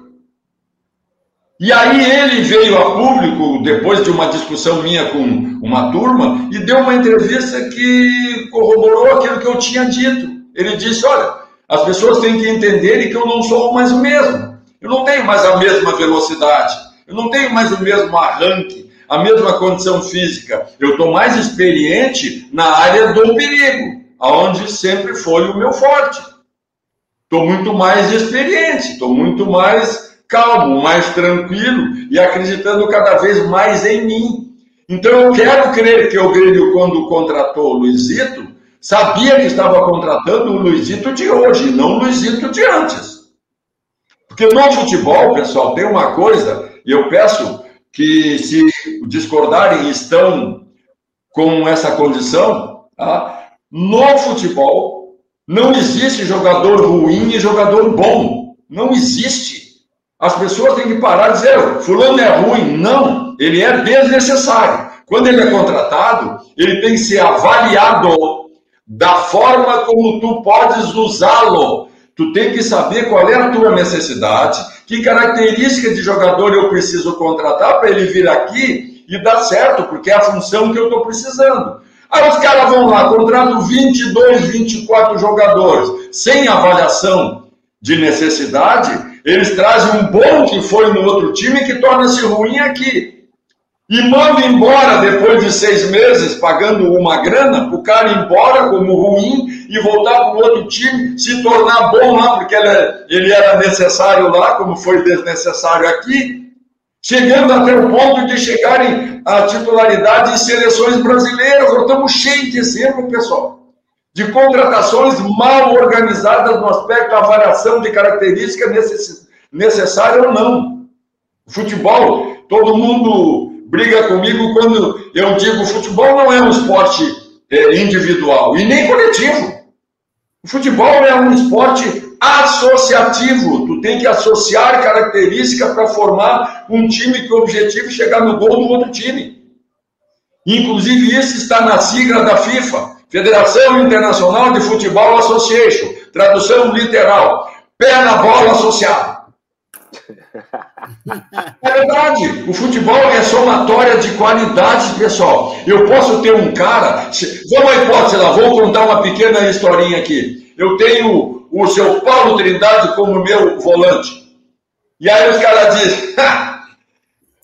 E aí ele veio a público, depois de uma discussão minha com uma turma, e deu uma entrevista que corroborou aquilo que eu tinha dito. Ele disse: Olha, as pessoas têm que entenderem que eu não sou mais o mesmo. Eu não tenho mais a mesma velocidade. Eu não tenho mais o mesmo arranque, a mesma condição física. Eu estou mais experiente na área do perigo, aonde sempre foi o meu forte. Estou muito mais experiente, estou muito mais calmo, mais tranquilo e acreditando cada vez mais em mim. Então eu quero crer que o Grêmio, quando contratou o Luizito, sabia que estava contratando o Luizito de hoje, não o Luizito de antes. Porque no futebol, pessoal, tem uma coisa, e eu peço que se discordarem estão com essa condição, tá? no futebol não existe jogador ruim e jogador bom. Não existe. As pessoas têm que parar de dizer, fulano é ruim. Não, ele é desnecessário. Quando ele é contratado, ele tem que ser avaliado da forma como tu podes usá-lo. Tu tem que saber qual é a tua necessidade, que característica de jogador eu preciso contratar para ele vir aqui e dar certo, porque é a função que eu estou precisando. Aí os caras vão lá, contratam 22, 24 jogadores, sem avaliação de necessidade, eles trazem um bom que foi no outro time que torna-se ruim aqui e manda embora depois de seis meses, pagando uma grana, o cara ir embora como ruim e voltar para o outro time, se tornar bom lá, porque ele, era necessário lá, como foi desnecessário aqui, chegando até o ponto de chegarem à titularidade em seleções brasileiras. Nós estamos cheios de exemplo, pessoal, de contratações mal organizadas no aspecto da de característica necessária ou não. O futebol, todo mundo briga comigo quando eu digo futebol não é um esporte é, individual e nem coletivo. O futebol é um esporte associativo. Tu tem que associar características para formar um time que o objetivo é chegar no gol do outro time. Inclusive, isso está na sigla da FIFA, Federação Internacional de Futebol Association, tradução literal, pé na bola associado. É verdade. O futebol é somatória de qualidade, pessoal. Eu posso ter um cara. Vamos à hipótese lá, vou contar uma pequena historinha aqui. Eu tenho o seu Paulo Trindade como meu volante. E aí os caras dizem: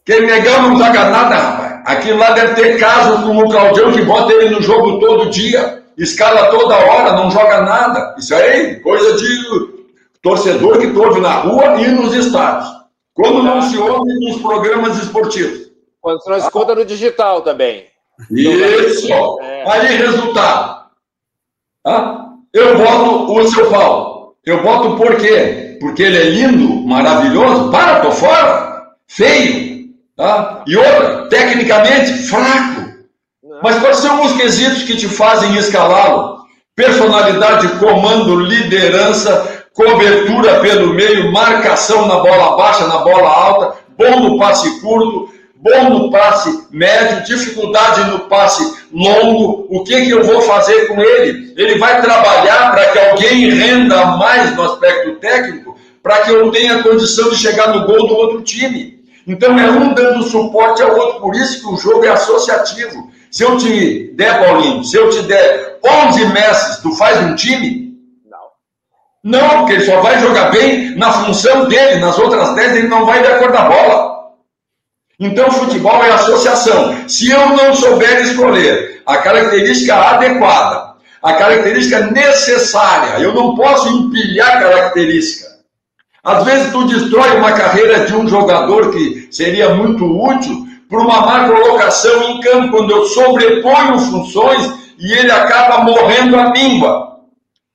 quem negão não joga nada, rapaz. Aquilo lá deve ter casos como o Claudião que bota ele no jogo todo dia, escala toda hora, não joga nada. Isso aí, coisa de torcedor que tu na rua e nos estádios. Quando não se ouve nos programas esportivos. Quando se não escuta no digital também. Isso. É. Aí, resultado. Eu voto o seu Paulo. Eu voto por quê? Porque ele é lindo, maravilhoso. Para, tô fora. Feio. Tá? E outra, tecnicamente, fraco. Mas quais são os quesitos que te fazem escalá-lo? Personalidade, comando, liderança, cobertura pelo meio, marcação na bola baixa, na bola alta, bom no passe curto, bom no passe médio, dificuldade no passe longo. O que, que eu vou fazer com ele? Ele vai trabalhar para que alguém renda mais no aspecto técnico, para que eu tenha condição de chegar no gol do outro time. Então é um dando suporte ao outro, por isso que o jogo é associativo. Se eu te der, Paulinho, se eu te der 11 mestres, tu faz um time? Não, porque ele só vai jogar bem na função dele, nas outras 10 ele não vai dar cor da bola. Então, futebol é associação. Se eu não souber escolher a característica adequada, a característica necessária, eu não posso empilhar característica. Às vezes, tu destrói uma carreira de um jogador que seria muito útil por uma má colocação em campo, quando eu sobreponho funções e ele acaba morrendo a míngua.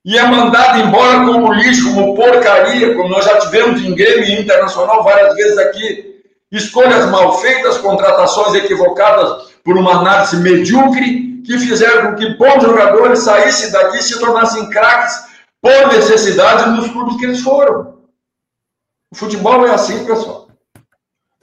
E é mandado embora como lixo, como porcaria, como nós já tivemos em Grêmio Internacional várias vezes aqui. Escolhas mal feitas, contratações equivocadas por uma análise medíocre, que fizeram com que bons jogadores saíssem daqui e se tornassem craques por necessidade nos clubes que eles foram. O futebol é assim, pessoal.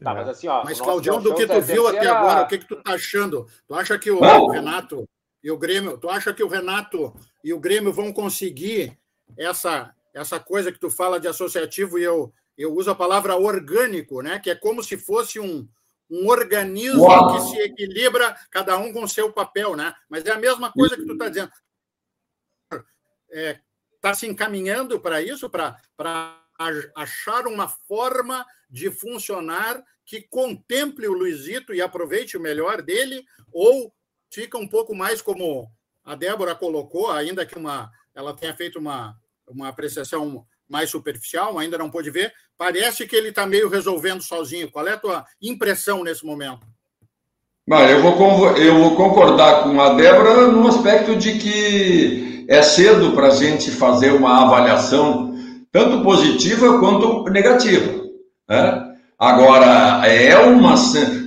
Tá, mas assim, ó. Mas, Claudião, do que tu viu até agora, o que, que tu tá achando? Tu acha que o Renato e o Grêmio, tu acha que o Renato e o Grêmio vão conseguir essa essa coisa que tu fala de associativo e eu eu uso a palavra orgânico, né? Que é como se fosse um, um organismo Uau. que se equilibra, cada um com o seu papel, né? Mas é a mesma coisa que tu está dizendo. Está é, se encaminhando para isso, para achar uma forma de funcionar que contemple o Luizito e aproveite o melhor dele, ou fica um pouco mais como a Débora colocou, ainda que uma, ela tenha feito uma, uma apreciação mais superficial, ainda não pôde ver, parece que ele está meio resolvendo sozinho. Qual é a tua impressão nesse momento? Mas eu vou, eu vou concordar com a Débora no aspecto de que é cedo para a gente fazer uma avaliação tanto positiva quanto negativa. Né? Agora, é uma,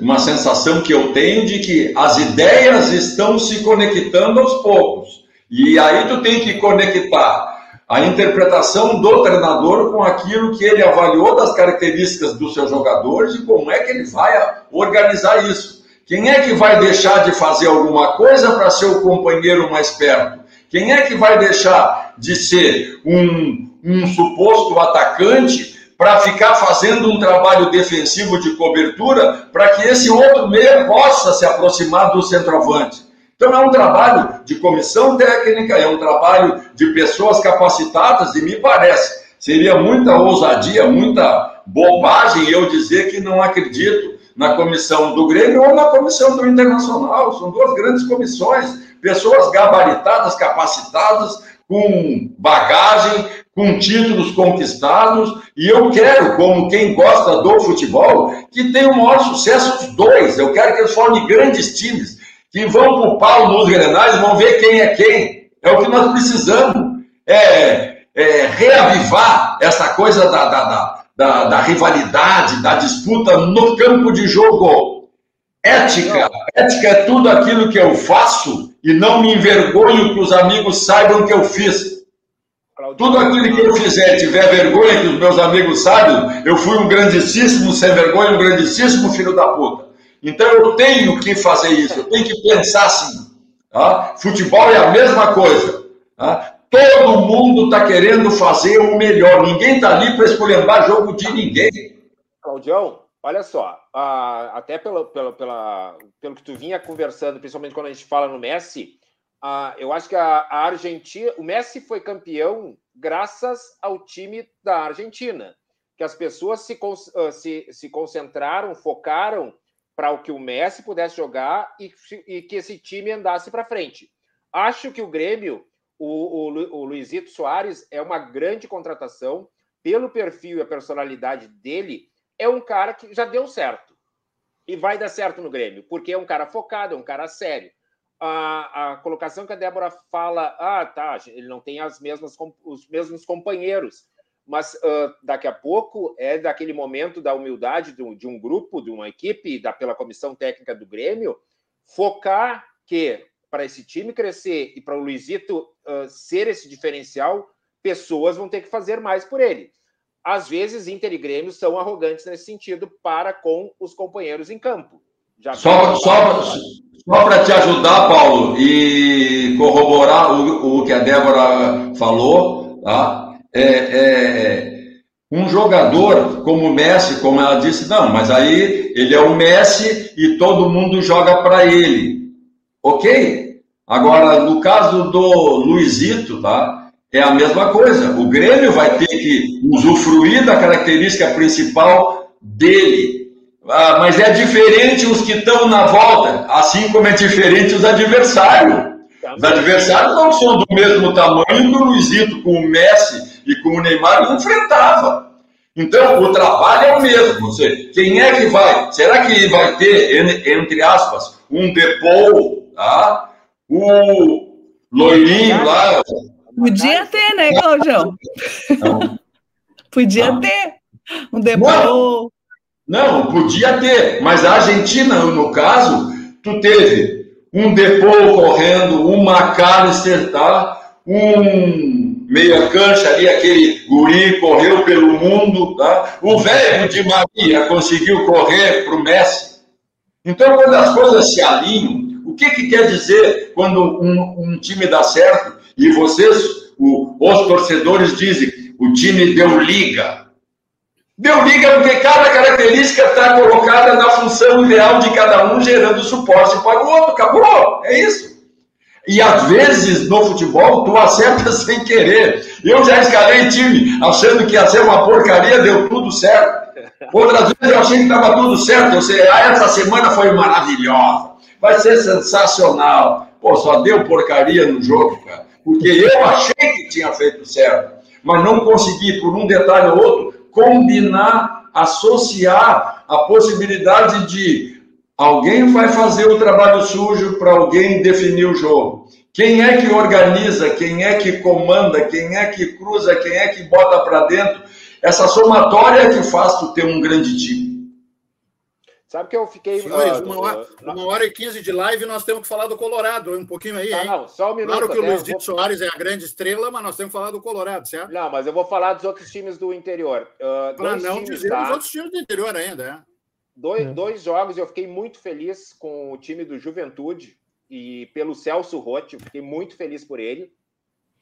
uma sensação que eu tenho de que as ideias estão se conectando aos poucos. E aí tu tem que conectar a interpretação do treinador com aquilo que ele avaliou das características dos seus jogadores e como é que ele vai organizar isso. Quem é que vai deixar de fazer alguma coisa para ser o companheiro mais perto? Quem é que vai deixar de ser um, um suposto atacante para ficar fazendo um trabalho defensivo de cobertura para que esse outro meia possa se aproximar do centroavante. Então é um trabalho de comissão técnica, é um trabalho de pessoas capacitadas e me parece seria muita ousadia, muita bobagem eu dizer que não acredito na comissão do Grêmio ou na comissão do Internacional. São duas grandes comissões, pessoas gabaritadas, capacitadas, com bagagem, com títulos conquistados, e eu quero, como quem gosta do futebol, que tenha o maior sucesso os dois. Eu quero que eles formem grandes times, que vão para o pau nos grenais e vão ver quem é quem. É o que nós precisamos. É, é reavivar essa coisa da, da, da, da, da rivalidade, da disputa no campo de jogo. Ética. Ética é tudo aquilo que eu faço e não me envergonho que os amigos saibam que eu fiz. Tudo aquilo que eu fizer tiver vergonha que os meus amigos saibam, eu fui um grandíssimo sem vergonha, um grandíssimo filho da puta. Então eu tenho que fazer isso, eu tenho que pensar assim. Tá? Futebol é a mesma coisa. Tá? Todo mundo está querendo fazer o melhor. Ninguém está ali para escolher jogo de ninguém. Claudião, olha só, uh, até pelo, pelo, pela, pelo que tu vinha conversando, principalmente quando a gente fala no Messi, uh, eu acho que a, a, Argentina, o Messi foi campeão graças ao time da Argentina, que as pessoas se, uh, se, se concentraram, focaram para o que o Messi pudesse jogar e, e que esse time andasse para frente. Acho que o Grêmio, o, o, o Luizito Soares, é uma grande contratação pelo perfil e a personalidade dele. É um cara que já deu certo e vai dar certo no Grêmio, porque é um cara focado, é um cara sério. A, a colocação que a Débora fala, ah, tá, ele não tem as mesmas, os mesmos companheiros, mas uh, daqui a pouco é daquele momento da humildade de um, de um grupo, de uma equipe, da, pela comissão técnica do Grêmio, focar que para esse time crescer e para o Luizito uh, ser esse diferencial, pessoas vão ter que fazer mais por ele às vezes Inter e Grêmio são arrogantes nesse sentido para com os companheiros em campo. Já só só, só para te ajudar, Paulo, e corroborar o, o que a Débora falou, tá? É, é, um jogador como o Messi, como ela disse, não, mas aí ele é o Messi e todo mundo joga para ele. Ok? Agora, no caso do Luizito, tá? É a mesma coisa. O Grêmio vai ter que usufruir da característica principal dele. Ah, mas é diferente os que estão na volta, assim como é diferente os adversários. Os adversários não são do mesmo tamanho que o Luizito com o Messi e com o Neymar enfrentava. Então, o trabalho é o mesmo. Você, quem é que vai? Será que vai ter, entre aspas, um Depou, tá? o loirinho lá? Podia ter, né, Claudião? Podia ah. ter um Depou. Não, podia ter, mas a Argentina, no caso, tu teve um Depou correndo, um McAllister, tá? um meia cancha ali, aquele guri correu pelo mundo, tá? o velho de Maria conseguiu correr para o Messi. Então, quando as coisas se alinham, o que, que quer dizer quando um, um time dá certo e vocês, o, os torcedores, dizem o time deu liga? Deu liga porque cada característica está colocada na função ideal de cada um, gerando suporte para o outro. Acabou. É isso. E às vezes no futebol tu acerta (laughs) sem querer. Eu já escalei time achando que ia ser uma porcaria, deu tudo certo. Outras vezes eu achei que estava tudo certo. Eu sei, ah, essa semana foi maravilhosa. Vai ser sensacional. Pô, só deu porcaria no jogo, cara. Porque eu achei que tinha feito certo, mas não consegui, por um detalhe ou outro, combinar, associar a possibilidade de alguém vai fazer o trabalho sujo para alguém definir o jogo. Quem é que organiza, quem é que comanda, quem é que cruza, quem é que bota para dentro? Essa somatória é que faz tu ter um grande time. Sabe que eu fiquei. Senhores, uh, uma, hora, uma hora e quinze de live nós temos que falar do Colorado, um pouquinho aí. Não, não, só um minuto. Claro que o Luiz Dito vou... Soares é a grande estrela, mas nós temos que falar do Colorado, certo? Não, mas eu vou falar dos outros times do interior. Uh, Para não times, dizer tá? os outros times do interior ainda, é. Dois, é. dois jogos eu fiquei muito feliz com o time do Juventude e pelo Celso Rotti, fiquei muito feliz por ele.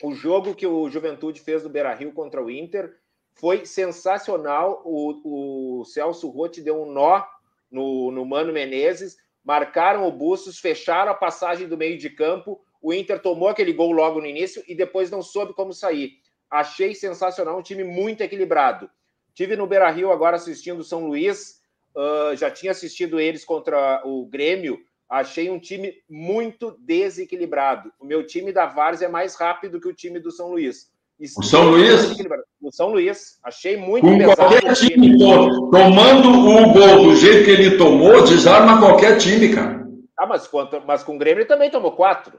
O jogo que o Juventude fez no Beira Rio contra o Inter foi sensacional. O, o Celso Rotti deu um nó no, no Mano Menezes, marcaram o Bustos, fecharam a passagem do meio de campo. O Inter tomou aquele gol logo no início e depois não soube como sair. Achei sensacional, um time muito equilibrado. Tive no Beira Rio agora assistindo o São Luís, uh, já tinha assistido eles contra o Grêmio. Achei um time muito desequilibrado. O meu time da Várzea é mais rápido que o time do São Luís. O São Luís? O São Luís. Achei muito Com pesado. Qualquer time, tomando o gol do jeito que ele tomou, desarma qualquer time, cara. Ah, mas, mas com o Grêmio ele também tomou quatro.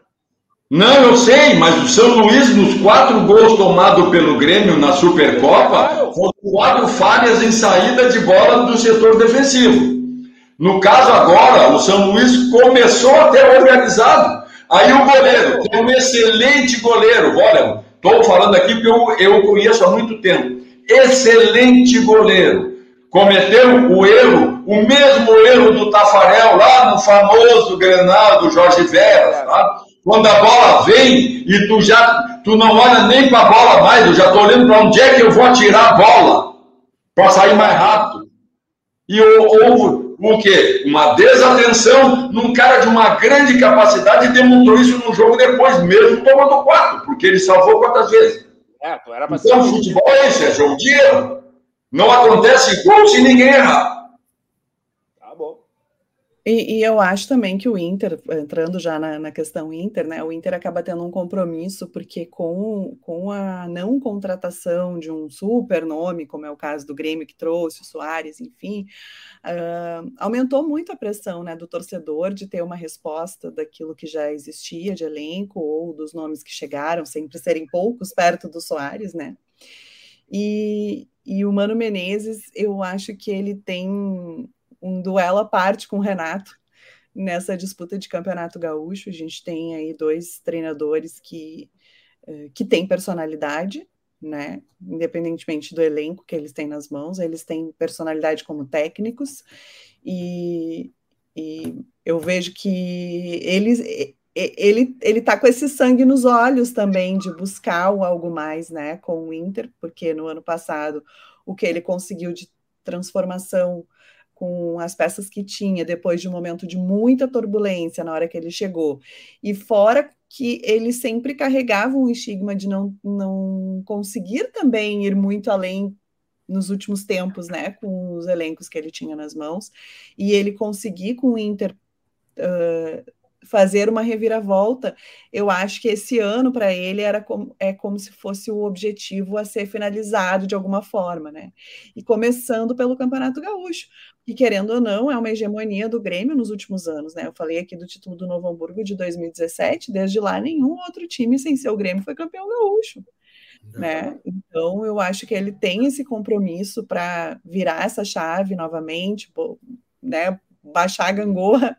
Não, eu sei, mas o São Luís, nos quatro gols tomados pelo Grêmio na Supercopa, claro. foram quatro falhas em saída de bola do setor defensivo. No caso agora, o São Luís começou até organizado. Aí o goleiro, tem um excelente goleiro, olha, Estou falando aqui porque eu, eu conheço há muito tempo. Excelente goleiro. Cometeu o erro, o mesmo erro do Tafarel lá no famoso Grenal do Jorge Veras, tá? Quando a bola vem e tu já tu não olha nem para a bola mais, eu já estou olhando para onde é que eu vou atirar a bola para sair mais rápido. E houve o quê? Uma desatenção num cara de uma grande capacidade e demonstrou isso no jogo depois, mesmo tomando quatro, porque ele salvou quantas vezes? É, era então, futebol é isso, é jogo de erro. Não acontece gol se ninguém errar. E, e, eu acho também que o Inter, entrando já na, na, questão Inter, né? O Inter acaba tendo um compromisso, porque com, com a não contratação de um super nome, como é o caso do Grêmio que trouxe, o Soares, enfim, uh, aumentou muito a pressão né, do torcedor de ter uma resposta daquilo que já existia de elenco ou dos nomes que chegaram, sempre serem poucos perto do Soares, né? E, e o Mano Menezes, eu acho que ele tem um duelo à parte com o Renato nessa disputa de campeonato gaúcho. A gente tem aí dois treinadores que, eh, que têm personalidade, né? Independentemente do elenco que eles têm nas mãos, eles têm personalidade como técnicos e, e eu vejo que eles ele ele tá com esse sangue nos olhos também de buscar algo mais, né, com o Inter, porque no ano passado o que ele conseguiu de transformação com as peças que tinha depois de um momento de muita turbulência na hora que ele chegou. E fora que ele sempre carregava um estigma de não, não conseguir também ir muito além nos últimos tempos, né, com os elencos que ele tinha nas mãos, e ele conseguir com o Inter uh, fazer uma reviravolta, eu acho que esse ano para ele era como, é como se fosse o objetivo a ser finalizado de alguma forma, né? E começando pelo Campeonato Gaúcho, que querendo ou não é uma hegemonia do Grêmio nos últimos anos, né? Eu falei aqui do título do Novo Hamburgo de 2017, desde lá nenhum outro time sem ser o Grêmio foi campeão gaúcho. Né? Então, eu acho que ele tem esse compromisso para virar essa chave novamente, né? baixar a gangorra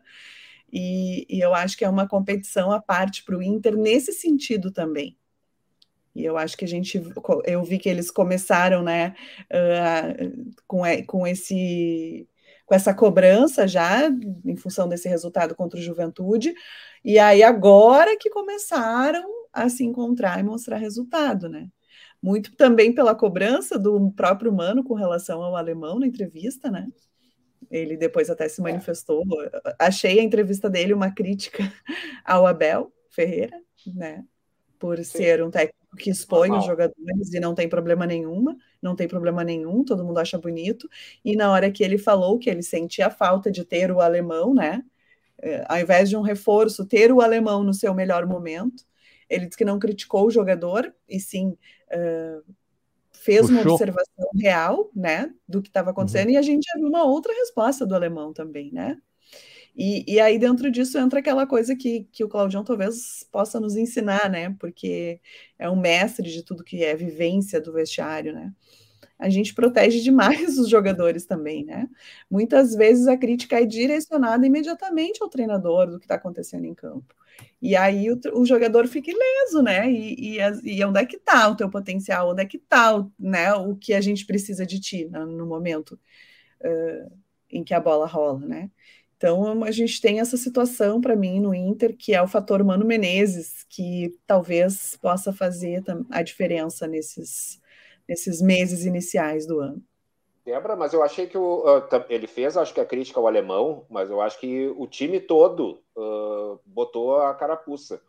e, e eu acho que é uma competição à parte para o Inter nesse sentido também. E eu acho que a gente, eu vi que eles começaram, né, uh, com, com esse, com essa cobrança já em função desse resultado contra o Juventude, e aí agora que começaram a se encontrar e mostrar resultado, né? Muito também pela cobrança do próprio Mano com relação ao alemão na entrevista, né? Ele depois até se manifestou. Achei a entrevista dele uma crítica (laughs) ao Abel Ferreira, né? Por ser um técnico que expõe Normal. os jogadores e não tem problema nenhuma, não tem problema nenhum, todo mundo acha bonito. E na hora que ele falou que ele sentia falta de ter o alemão, né? É, ao invés de um reforço, ter o alemão no seu melhor momento, ele disse que não criticou o jogador, e sim uh, fez Puxou. uma observação real, né, do que estava acontecendo, uhum. e a gente já viu uma outra resposta do alemão também, né? E, e, aí, dentro disso, entra aquela coisa que, que o Claudião talvez possa nos ensinar, né? Porque é um mestre de tudo que é vivência do vestiário, né? A gente protege demais (laughs) os jogadores também, né? Muitas vezes a crítica é direcionada imediatamente ao treinador do que está acontecendo em campo. E aí o, o, jogador fica ileso, né? E, e, e onde é que está o teu potencial? Onde é que está né, o que a gente precisa de ti no, no momento uh, em que a bola rola, né? Então a gente tem essa situação para mim no Inter, que é o fator Mano Menezes, que talvez possa fazer a diferença nesses, nesses meses iniciais do ano. Débora, mas eu achei que o, uh, ele fez, acho que a crítica ao alemão, mas eu acho que o time todo uh, botou a carapuça.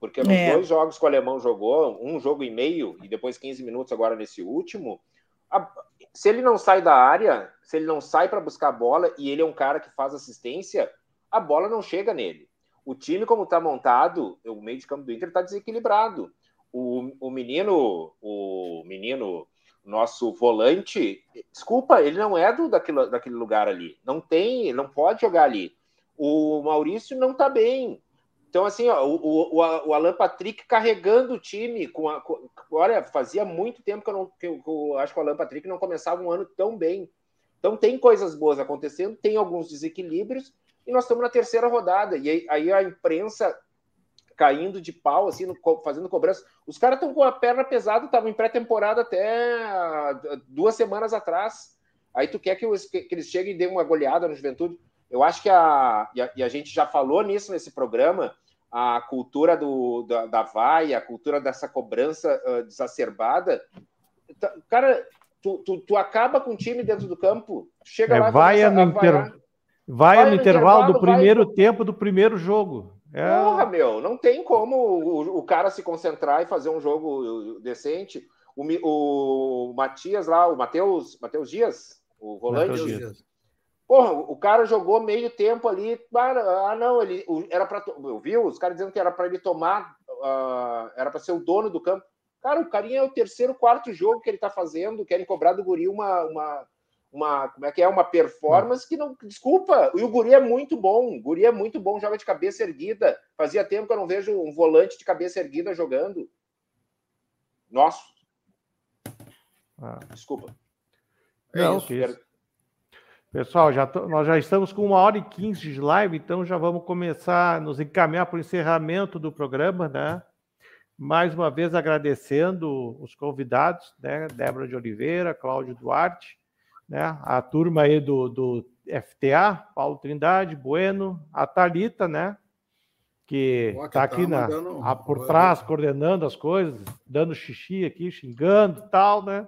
Porque nos é. dois jogos que o alemão jogou, um jogo e meio e depois 15 minutos agora nesse último, a, se ele não sai da área, se ele não sai para buscar a bola e ele é um cara que faz assistência, a bola não chega nele. O time, como está montado, o meio de campo do Inter está desequilibrado. O, o menino, o menino nosso volante, desculpa, ele não é do daquele, daquele lugar ali. Não tem, não pode jogar ali. O Maurício não tá bem. Então, assim, ó, o, o, o Alan Patrick carregando o time. Com, a, com olha, fazia muito tempo que eu, não, que eu, que eu acho que o Alan Patrick não começava um ano tão bem. Então, tem coisas boas acontecendo, tem alguns desequilíbrios, e nós estamos na terceira rodada. E aí, aí a imprensa caindo de pau, assim, no, fazendo cobrança. Os caras estão com a perna pesada, estavam em pré-temporada até duas semanas atrás. Aí tu quer que, os, que, eles cheguem e dêem uma goleada no Juventude. Eu acho que a e, a. e a, gente já falou nisso nesse programa, a cultura do, da, da vaia, a cultura dessa cobrança uh, desacerbada. Tá, cara, tu, tu, tu, acaba com o time dentro do campo, chega é, lá vaia no, inter... vaia, vaia no, intervalo, intervalo do primeiro vai... tempo do primeiro jogo. É... Porra, meu, não tem como o, o, cara se concentrar e fazer um jogo decente. O, o Matias lá, o Matheus Mateus Dias, o volante. Dias. Porra, o cara jogou meio tempo ali. Ah, não, ele era para. Viu? Os caras dizendo que era para ele tomar, uh, era para ser o dono do campo. Cara, o carinha é o terceiro, quarto jogo que ele tá fazendo, querem cobrar do Guri uma, uma, uma, como é que é, uma performance que não, desculpa, e o Guri é muito bom, o Guri é muito bom, joga de cabeça erguida, fazia tempo que eu não vejo um volante de cabeça erguida jogando. Nossa. Ah. Desculpa. É não, isso. Pessoal, já nós já estamos com uma hora e quinze de live, então já vamos começar a nos encaminhar para o encerramento do programa, né? Mais uma vez agradecendo os convidados, né? Débora de Oliveira, Cláudio Duarte, né? A turma aí do, do FTA, Paulo Trindade, Bueno, a Talita, né? Que está aqui tá na, mandando... a, por trás, coordenando as coisas, dando xixi aqui, xingando e tal, né?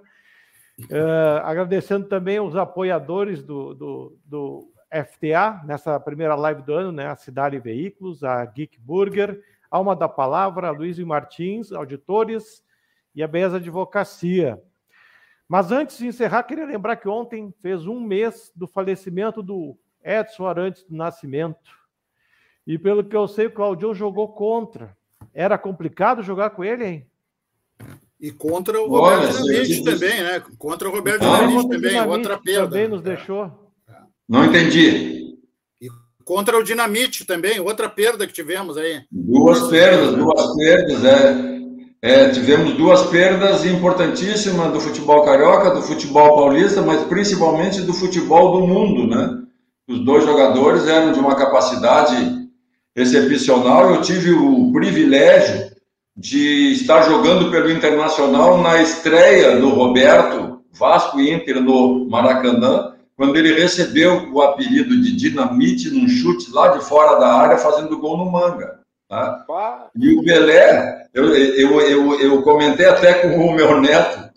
Uh, agradecendo também os apoiadores do, do, do, FTA nessa primeira live do ano, né? A Cidade Veículos, a Geek Burger, Alma da Palavra, Luiz Martins, auditores e a Beza Advocacia. Mas antes de encerrar, queria lembrar que ontem fez um mês do falecimento do Edson Arantes do Nascimento. E pelo que eu sei, o Claudio jogou contra. Era complicado jogar com ele, hein? E contra o Roberto Dinamite também, né? Contra o Roberto ah, Dinamite também, Dinamite outra perda. Também nos deixou. Não entendi. E contra o Dinamite também, outra perda que tivemos aí. Duas perdas, duas perdas, é. É, tivemos duas perdas importantíssimas do futebol carioca, do futebol paulista, mas principalmente do futebol do mundo, né? Os dois jogadores eram de uma capacidade excepcional. Eu tive o privilégio de estar jogando pelo Internacional na estreia do Roberto Vasco Inter no Maracanã, quando ele recebeu o apelido de Dinamite num chute lá de fora da área, fazendo gol no Manga. Tá? E o Belé, eu, eu, eu, eu comentei até com o meu neto,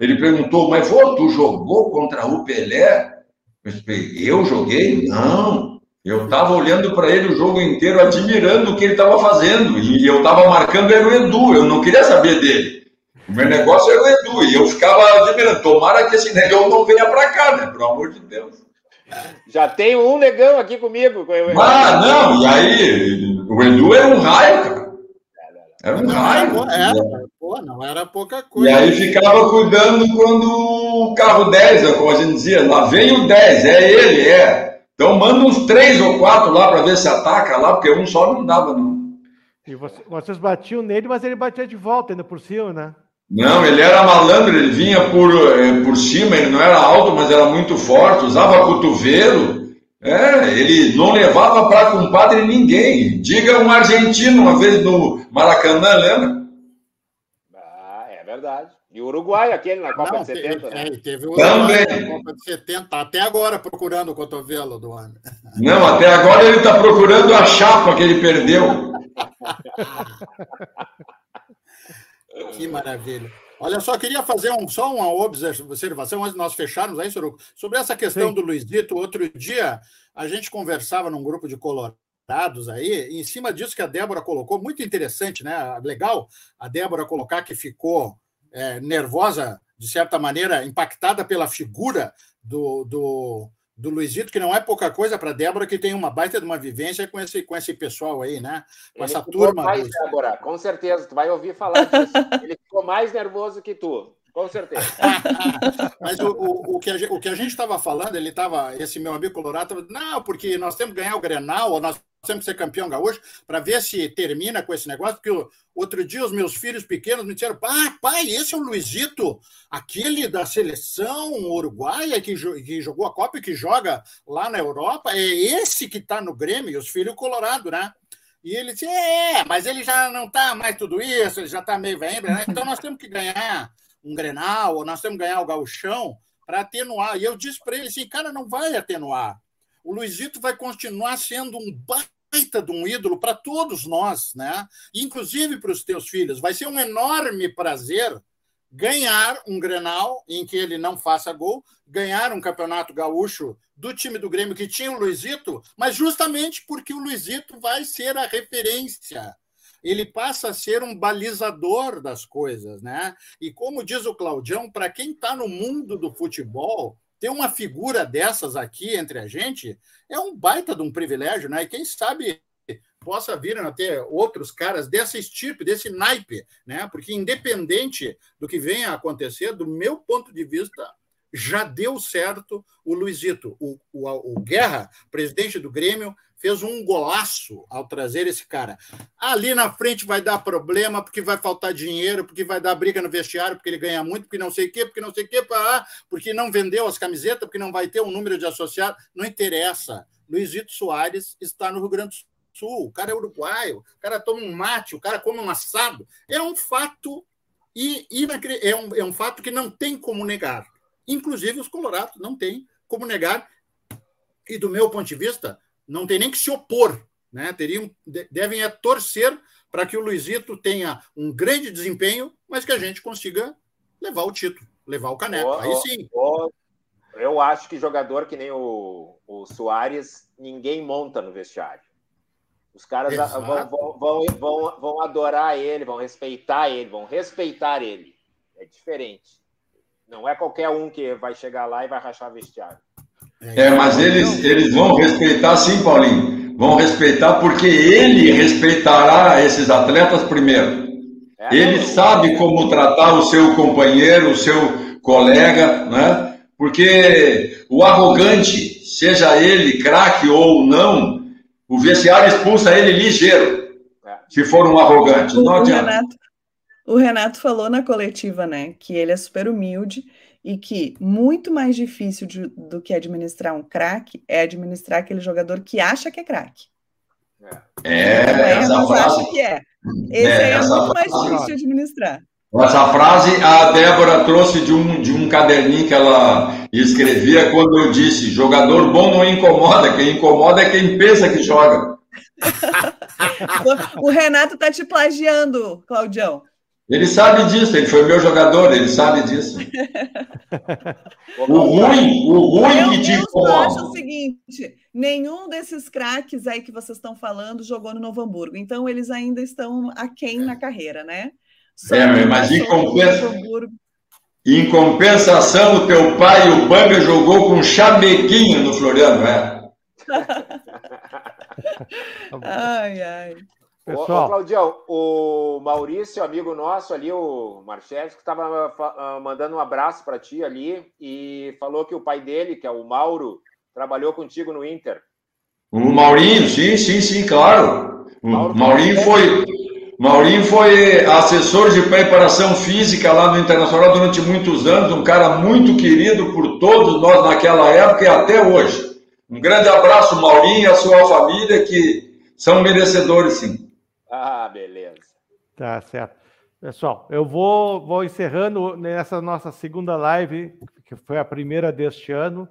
ele perguntou, mas vô, tu jogou contra o Pelé? Eu joguei? Não. Eu estava olhando para ele o jogo inteiro, admirando o que ele estava fazendo. E eu estava marcando era o Edu, eu não queria saber dele. O meu negócio era o Edu, e eu ficava admirando. Tomara que esse negão não venha para cá, né? Pelo amor de Deus. Já tem um negão aqui comigo. Ah, não, e aí, o Edu era um raio, cara. Era um não, raio. Era, pô, não era pouca coisa. E aí ficava cuidando quando o carro 10, como a gente dizia, lá vem o 10, é ele, é. Então manda uns três ou quatro lá para ver se ataca lá, porque um só não dava, não. E vocês batiam nele, mas ele batia de volta ainda por cima, né? Não, ele era malandro, ele vinha por, eh, por cima, ele não era alto, mas era muito forte, usava cotovelo. É, ele não levava para compadre ninguém. Diga um argentino uma vez no Maracanã, lembra? Ah, é verdade. E o Uruguai, aquele na Copa não, de 70, né? É, teve o Uruguai na Copa de 70, tá até agora procurando o cotovelo do homem. Não, até agora ele está procurando a chapa que ele perdeu. (laughs) Que maravilha. Olha só, queria fazer um, só uma observação antes de nós fecharmos aí, Soruco, sobre essa questão Sim. do Luizito. Outro dia, a gente conversava num grupo de colorados aí, em cima disso que a Débora colocou, muito interessante, né? Legal a Débora colocar que ficou é, nervosa, de certa maneira, impactada pela figura do, do, do Luizito, que não é pouca coisa para Débora, que tem uma baita de uma vivência com esse, com esse pessoal aí, né? Com Ele essa turma. Mais, Débora, com certeza, tu vai ouvir falar disso. (laughs) Ele ficou mais nervoso que tu. Com certeza. (laughs) Mas o, o, o, que a, o que a gente estava falando, ele estava, esse meu amigo Colorado, tava, não, porque nós temos que ganhar o Grenal, ou nós temos que ser campeão gaúcho, para ver se termina com esse negócio, porque outro dia os meus filhos pequenos me disseram, pai, esse é o Luizito, aquele da seleção uruguaia que, que jogou a Copa e que joga lá na Europa, é esse que está no Grêmio, e os filhos Colorado, né? E ele disse, é, mas ele já não está mais tudo isso, ele já está meio velho, né? Então nós temos que ganhar um Grenal, ou nós temos que ganhar o gauchão para atenuar. E eu disse para ele assim, cara, não vai atenuar. O Luizito vai continuar sendo um baita de um ídolo para todos nós, né? Inclusive para os teus filhos. Vai ser um enorme prazer ganhar um Grenal em que ele não faça gol, ganhar um campeonato gaúcho do time do Grêmio que tinha o Luizito, mas justamente porque o Luizito vai ser a referência ele passa a ser um balizador das coisas, né? E como diz o Claudião, para quem está no mundo do futebol, ter uma figura dessas aqui entre a gente é um baita de um privilégio, né? E quem sabe possa vir a ter outros caras dessa estirpe, desse naipe, né? Porque independente do que venha a acontecer, do meu ponto de vista, já deu certo o Luizito, o, o, o Guerra, presidente do Grêmio, fez um golaço ao trazer esse cara. Ali na frente vai dar problema, porque vai faltar dinheiro, porque vai dar briga no vestiário, porque ele ganha muito, porque não sei o quê, porque não sei o quê, porque não vendeu as camisetas, porque não vai ter um número de associados. Não interessa. Luizito Soares está no Rio Grande do Sul, o cara é uruguaio, o cara toma um mate, o cara come um assado. É um fato e, e é, um, é um fato que não tem como negar. Inclusive os colorados não têm como negar. E do meu ponto de vista, não tem nem que se opor, né? Teriam, devem é torcer para que o Luizito tenha um grande desempenho, mas que a gente consiga levar o título, levar o caneco. Oh, Aí sim. Oh, eu acho que jogador que nem o, o Soares, ninguém monta no vestiário. Os caras vão, vão, vão, vão, vão adorar ele, vão respeitar ele, vão respeitar ele. É diferente. Não é qualquer um que vai chegar lá e vai rachar vestiário. É, mas eles, eles vão respeitar sim, Paulinho. Vão respeitar porque ele respeitará esses atletas primeiro. É, ele sabe como tratar o seu companheiro, o seu colega, né? Porque o arrogante, seja ele craque ou não, o vestiário expulsa ele ligeiro. É. Se for um arrogante. Não adianta. Renato, o Renato falou na coletiva, né, que ele é super humilde e que muito mais difícil de, do que administrar um craque é administrar aquele jogador que acha que é craque. É, é essa frase, acha que é. Esse é, é muito mais difícil de administrar. Essa frase a Débora trouxe de um, de um caderninho que ela escrevia quando eu disse: jogador bom não incomoda, quem incomoda é quem pensa que joga. (laughs) o Renato tá te plagiando, Claudião. Ele sabe disso, ele foi meu jogador, ele sabe disso. (laughs) o ruim, o ruim eu, que te incomoda. Eu acho o seguinte: nenhum desses craques aí que vocês estão falando jogou no Novo Hamburgo, então eles ainda estão aquém na carreira, né? Só é, mas em, compensa... em compensação, o teu pai, o Banga, jogou com chameguinho no Floriano, é? (laughs) ai, ai. Pessoal. Ô, ô, Claudião, o Maurício, amigo nosso ali, o Marchevski, estava ah, mandando um abraço para ti ali e falou que o pai dele, que é o Mauro, trabalhou contigo no Inter. O Maurinho, sim, sim, sim, claro. O Maurinho foi, Maurinho foi assessor de preparação física lá no Internacional durante muitos anos, um cara muito querido por todos nós naquela época e até hoje. Um grande abraço, Maurinho, e a sua família, que são merecedores, sim. Ah, beleza. Tá certo. Pessoal, eu vou, vou encerrando nessa nossa segunda live, que foi a primeira deste ano.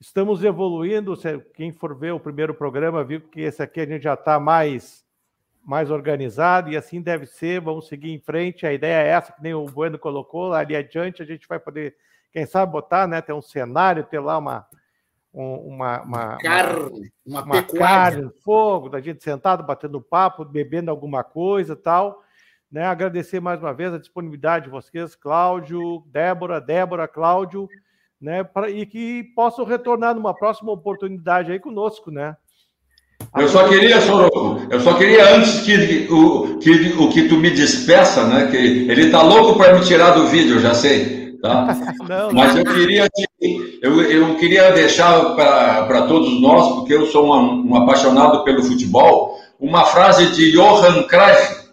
Estamos evoluindo. Quem for ver o primeiro programa, viu que esse aqui a gente já está mais, mais organizado e assim deve ser. Vamos seguir em frente. A ideia é essa, que nem o Bueno colocou. Ali adiante a gente vai poder, quem sabe, botar, né? Ter um cenário, ter lá uma, uma, uma, carne, uma, uma carne, fogo, da gente sentado, batendo papo, bebendo alguma coisa tal. Né? Agradecer mais uma vez a disponibilidade de vocês, Cláudio, Débora, Débora, Cláudio, né? Pra, e que possam retornar numa próxima oportunidade aí conosco, né? Eu só queria, Soroco, eu só queria antes que o que, o que tu me despeça, né? Que ele tá louco para me tirar do vídeo, já sei. Tá? Não, Mas eu queria, eu, eu queria deixar para todos nós, porque eu sou um, um apaixonado pelo futebol, uma frase de Johan Cruyff,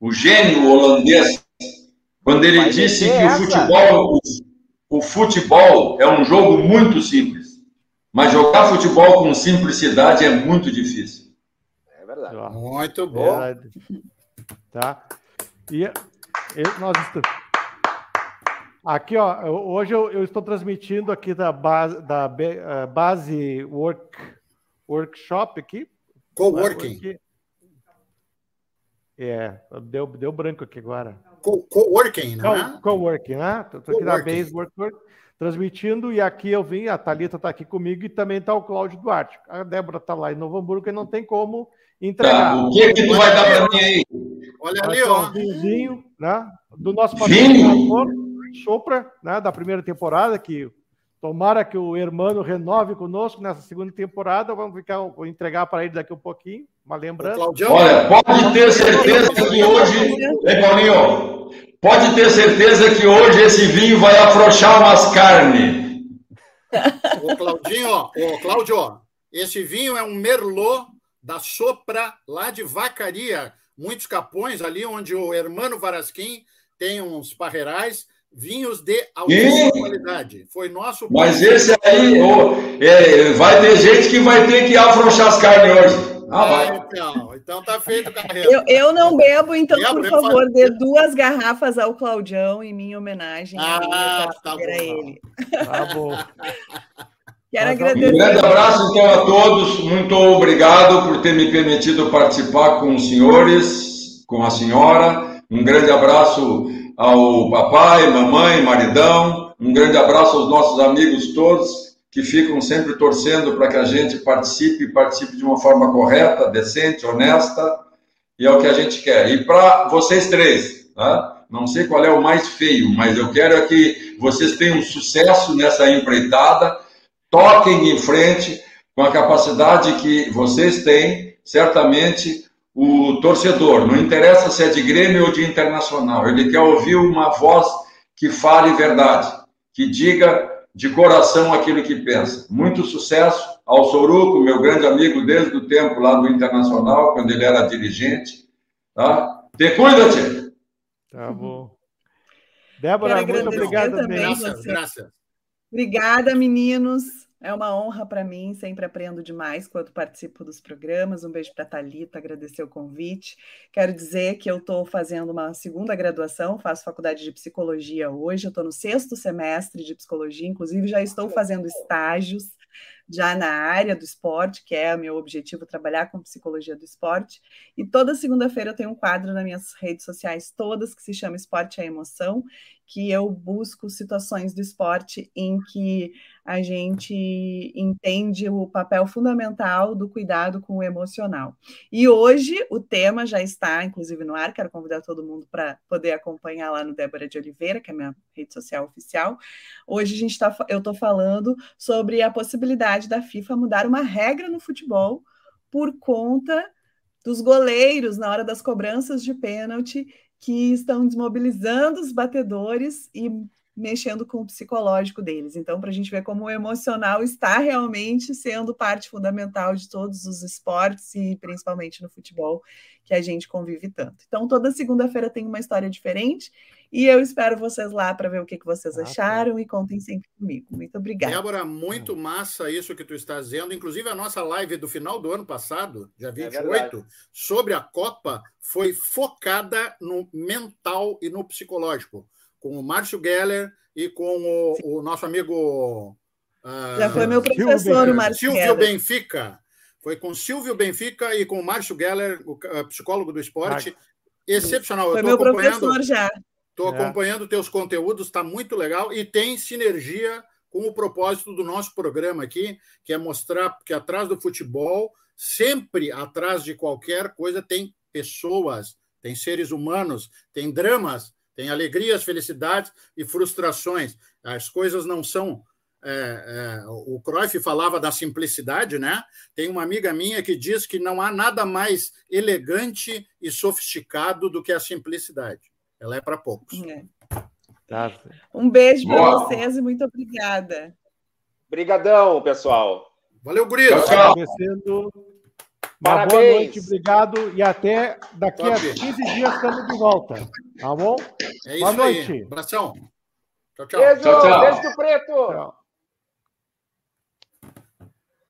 o gênio holandês, quando ele Vai disse que o futebol, o, o futebol é um jogo muito simples, mas jogar futebol com simplicidade é muito difícil. É verdade. Muito bom. É tá. E nós estamos Aqui, ó, hoje eu, eu, estou transmitindo aqui da base, da uh, base work, workshop aqui. Coworking. É, deu, deu branco aqui agora. Coworking, Co né? Coworking, né? Estou aqui na base work, work, transmitindo e aqui eu vim, a Thalita está aqui comigo e também está o Cláudio Duarte. A Débora está lá em Novo Hamburgo e não tem como entregar. Tá, o que, que tu vai dar para mim aí? Olha ali, ó. Um vinhozinho, né? Do nosso patrocinador. Sopra, né, da primeira temporada, que tomara que o Hermano renove conosco nessa segunda temporada. Vamos ficar, vou entregar para ele daqui um pouquinho, uma lembrança. Olha, pode ter certeza que hoje, hein, Paulinho? Pode ter certeza que hoje esse vinho vai afrouxar umas carnes. Ô, Claudinho, ó, ô, Cláudio, ó, esse vinho é um Merlot da Sopra, lá de Vacaria, muitos capões, ali onde o Hermano Varasquim tem uns parreirais vinhos de altíssima qualidade. Foi nosso. Mas esse aí, oh, é, vai ter gente que vai ter que afrouxar as carnes hoje. Ah, vai. então, então tá feito, carreira. Eu, eu não bebo, então, bebo, por favor, dê duas garrafas ao Claudião em minha homenagem. Ah, tá bom. Ele. Tá bom. (laughs) Quero agradecer. Um grande abraço, então, a todos. Muito obrigado por ter me permitido participar com os senhores, com a senhora. Um grande abraço ao papai, mamãe, maridão. Um grande abraço aos nossos amigos todos que ficam sempre torcendo para que a gente participe participe de uma forma correta, decente, honesta, e é o que a gente quer. E para vocês três, tá? não sei qual é o mais feio, mas eu quero é que vocês tenham sucesso nessa empreitada, toquem em frente com a capacidade que vocês têm, certamente o torcedor, não interessa se é de Grêmio ou de Internacional, ele quer ouvir uma voz que fale verdade, que diga de coração aquilo que pensa. Muito sucesso ao Soruco, meu grande amigo desde o tempo lá do Internacional, quando ele era dirigente. Tá? Te cuida, Tchê. Tá bom. Débora, muito obrigado também. Graças, graças. Obrigada, meninos. É uma honra para mim, sempre aprendo demais quando participo dos programas. Um beijo para a Thalita, agradecer o convite. Quero dizer que eu estou fazendo uma segunda graduação, faço faculdade de psicologia hoje, eu estou no sexto semestre de psicologia, inclusive já estou fazendo estágios já na área do esporte, que é o meu objetivo trabalhar com psicologia do esporte. E toda segunda-feira eu tenho um quadro nas minhas redes sociais todas que se chama Esporte é Emoção, que eu busco situações do esporte em que a gente entende o papel fundamental do cuidado com o emocional. E hoje o tema já está, inclusive, no ar. Quero convidar todo mundo para poder acompanhar lá no Débora de Oliveira, que é minha rede social oficial. Hoje a gente tá, eu estou falando sobre a possibilidade da FIFA mudar uma regra no futebol por conta dos goleiros na hora das cobranças de pênalti que estão desmobilizando os batedores e mexendo com o psicológico deles. Então, para a gente ver como o emocional está realmente sendo parte fundamental de todos os esportes e principalmente no futebol que a gente convive tanto. Então, toda segunda-feira tem uma história diferente e eu espero vocês lá para ver o que, que vocês ah, acharam tá. e contem sempre comigo. Muito obrigada. Débora, muito massa isso que tu está dizendo. Inclusive, a nossa live do final do ano passado, dia 28, é sobre a Copa, foi focada no mental e no psicológico, com o Márcio Geller e com o, o nosso amigo. Uh, Já foi meu professor, o Márcio Silvio Geller. Benfica. Foi com Silvio Benfica e com o Márcio Geller, o uh, psicólogo do esporte. Excepcional. Foi meu professor já. Estou é. acompanhando teus conteúdos, está muito legal e tem sinergia com o propósito do nosso programa aqui, que é mostrar que atrás do futebol, sempre atrás de qualquer coisa, tem pessoas, tem seres humanos, tem dramas, tem alegrias, felicidades e frustrações. As coisas não são. É, é, o Cruyff falava da simplicidade, né? Tem uma amiga minha que diz que não há nada mais elegante e sofisticado do que a simplicidade. Ela é para poucos. É. Tá. Um beijo para vocês e muito obrigada. Obrigadão, pessoal. Valeu, Gurito. Tchau, tchau. Uma boa noite, obrigado. E até daqui Top. a 15 dias estamos de volta. Tá bom? É isso boa noite. Aí. Abração. Tchau, tchau. Beijo, tchau, tchau. beijo preto. Tchau.